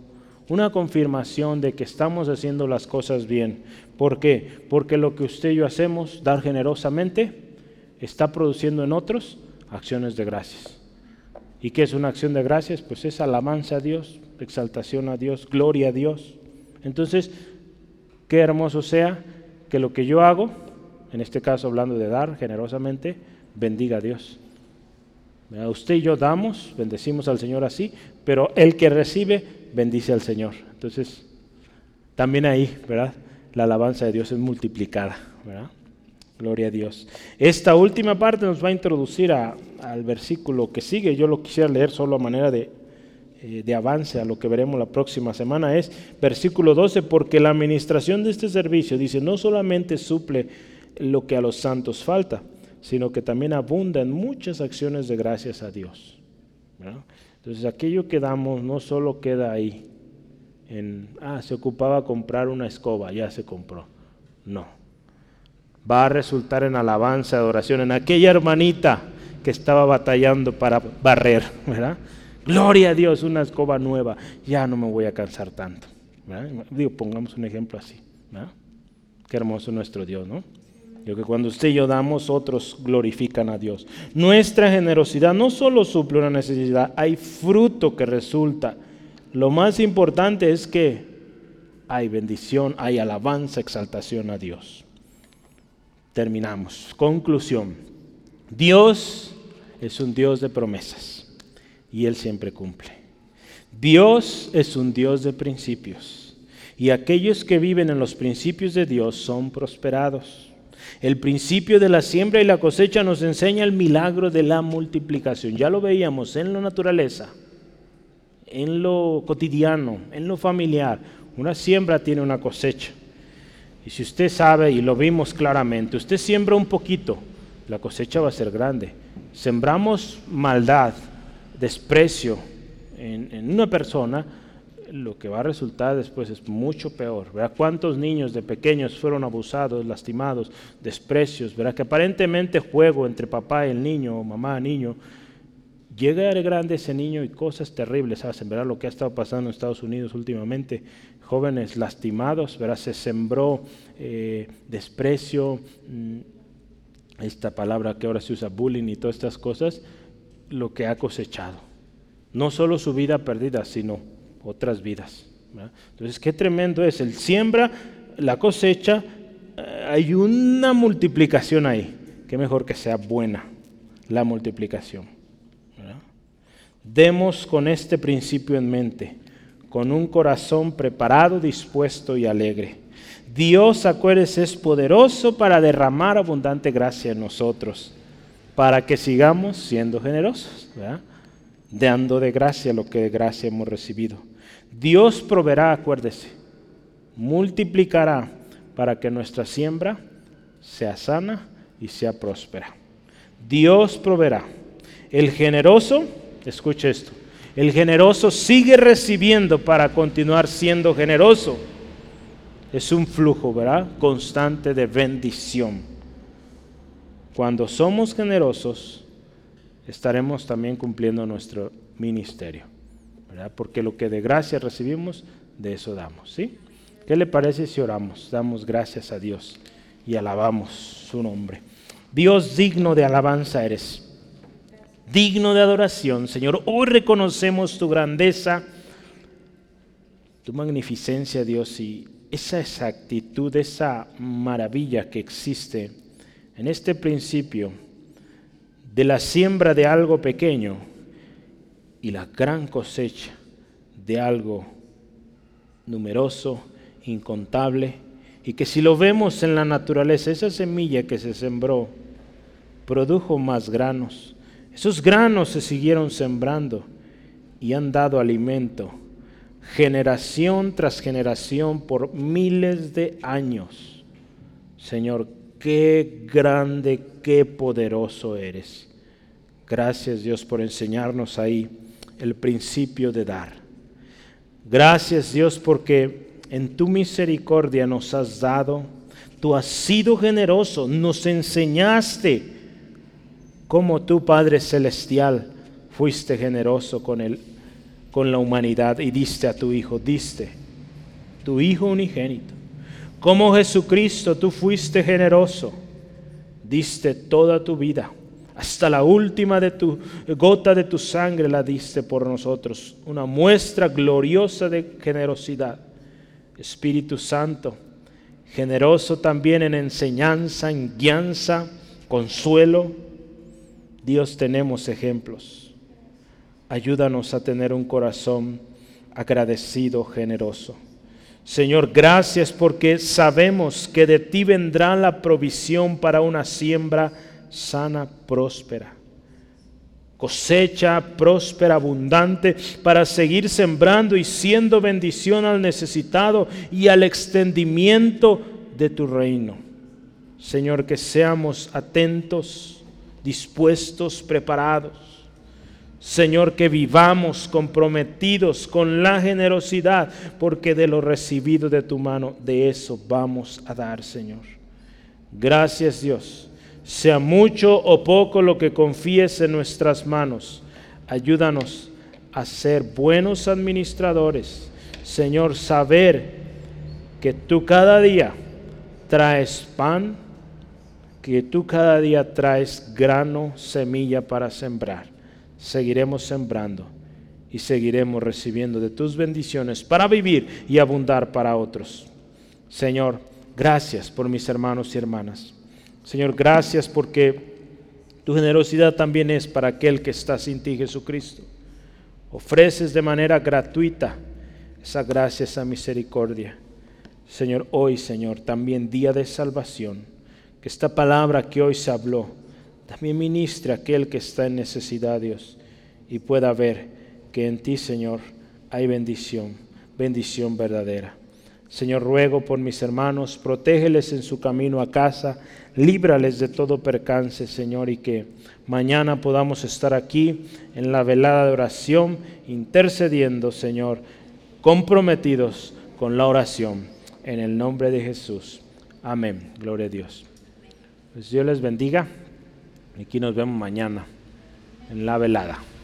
una confirmación de que estamos haciendo las cosas bien. ¿Por qué? Porque lo que usted y yo hacemos, dar generosamente, está produciendo en otros acciones de gracias. ¿Y qué es una acción de gracias? Pues es alabanza a Dios, exaltación a Dios, gloria a Dios. Entonces, qué hermoso sea que lo que yo hago, en este caso hablando de dar generosamente, bendiga a Dios. Usted y yo damos, bendecimos al Señor así, pero el que recibe, bendice al Señor. Entonces, también ahí, ¿verdad? La alabanza de Dios es multiplicada, ¿verdad? Gloria a Dios. Esta última parte nos va a introducir al versículo que sigue. Yo lo quisiera leer solo a manera de, eh, de avance a lo que veremos la próxima semana. Es versículo 12, porque la administración de este servicio, dice, no solamente suple lo que a los santos falta, sino que también abunda en muchas acciones de gracias a Dios. Entonces aquello que damos no solo queda ahí, en, ah, se ocupaba comprar una escoba, ya se compró. No va a resultar en alabanza, adoración, en aquella hermanita que estaba batallando para barrer, ¿verdad? Gloria a Dios, una escoba nueva, ya no me voy a cansar tanto. Digo, pongamos un ejemplo así. Qué hermoso nuestro Dios, ¿no? Yo que cuando usted y yo damos, otros glorifican a Dios. Nuestra generosidad no solo suple una necesidad, hay fruto que resulta. Lo más importante es que hay bendición, hay alabanza, exaltación a Dios terminamos. Conclusión. Dios es un Dios de promesas y Él siempre cumple. Dios es un Dios de principios y aquellos que viven en los principios de Dios son prosperados. El principio de la siembra y la cosecha nos enseña el milagro de la multiplicación. Ya lo veíamos en la naturaleza, en lo cotidiano, en lo familiar. Una siembra tiene una cosecha. Y si usted sabe, y lo vimos claramente, usted siembra un poquito, la cosecha va a ser grande. Sembramos maldad, desprecio en, una persona, lo que va a resultar después es mucho peor. Vea cuántos niños de pequeños fueron abusados, lastimados, desprecios. Verá que aparentemente juego entre papá y el niño, o mamá, niño, llega a grande ese niño y cosas terribles hacen. Verá lo que ha estado pasando en Estados Unidos últimamente jóvenes lastimados, ¿verdad? se sembró eh, desprecio, mm, esta palabra que ahora se usa, bullying y todas estas cosas, lo que ha cosechado. No solo su vida perdida, sino otras vidas. Entonces, qué tremendo es. El siembra, la cosecha, eh, hay una multiplicación ahí. Qué mejor que sea buena la multiplicación. Demos con este principio en mente con un corazón preparado, dispuesto y alegre. Dios, acuérdese, es poderoso para derramar abundante gracia en nosotros, para que sigamos siendo generosos, dando de gracia lo que de gracia hemos recibido. Dios proveerá, acuérdese, multiplicará para que nuestra siembra sea sana y sea próspera. Dios proveerá. El generoso, escuche esto, el generoso sigue recibiendo para continuar siendo generoso. Es un flujo, ¿verdad? Constante de bendición. Cuando somos generosos, estaremos también cumpliendo nuestro ministerio, ¿verdad? Porque lo que de gracia recibimos, de eso damos, ¿sí? ¿Qué le parece si oramos? Damos gracias a Dios y alabamos su nombre. Dios digno de alabanza eres digno de adoración. Señor, hoy reconocemos tu grandeza, tu magnificencia, Dios, y esa exactitud, esa maravilla que existe en este principio de la siembra de algo pequeño y la gran cosecha de algo numeroso, incontable, y que si lo vemos en la naturaleza, esa semilla que se sembró produjo más granos, esos granos se siguieron sembrando y han dado alimento generación tras generación por miles de años. Señor, qué grande, qué poderoso eres. Gracias Dios por enseñarnos ahí el principio de dar. Gracias Dios porque en tu misericordia nos has dado, tú has sido generoso, nos enseñaste como tu Padre Celestial fuiste generoso con, el, con la humanidad y diste a tu Hijo, diste, tu Hijo unigénito. Como Jesucristo tú fuiste generoso, diste toda tu vida, hasta la última de tu gota de tu sangre la diste por nosotros, una muestra gloriosa de generosidad. Espíritu Santo, generoso también en enseñanza, en guianza, consuelo. Dios tenemos ejemplos. Ayúdanos a tener un corazón agradecido, generoso. Señor, gracias porque sabemos que de ti vendrá la provisión para una siembra sana, próspera. Cosecha próspera, abundante, para seguir sembrando y siendo bendición al necesitado y al extendimiento de tu reino. Señor, que seamos atentos, dispuestos, preparados Señor, que vivamos comprometidos con la generosidad, porque de lo recibido de tu mano, de eso vamos a dar, Señor. Gracias Dios. Sea mucho o poco lo que confíes en nuestras manos, ayúdanos a ser buenos administradores. Señor, saber que tú cada día traes pan, que tú cada día traes grano, semilla para sembrar seguiremos sembrando y seguiremos recibiendo de tus bendiciones para vivir y abundar para otros. Señor, gracias por mis hermanos y hermanas. Señor, gracias porque tu generosidad también es para aquel que está sin ti, Jesucristo. Ofreces de manera gratuita esa gracia, esa misericordia. Señor, hoy, Señor, también día de salvación, que esta palabra que hoy se habló, también ministre a aquel que está en necesidad, Dios, y pueda ver que en ti, Señor, hay bendición, bendición verdadera. Señor, ruego por mis hermanos, protégeles en su camino a casa, líbrales de todo percance, Señor, y que mañana podamos estar aquí en la velada de oración, intercediendo, Señor, comprometidos con la oración. En el nombre de Jesús. Amén. Gloria a Dios. Pues Dios les bendiga. Aquí nos vemos mañana en la velada.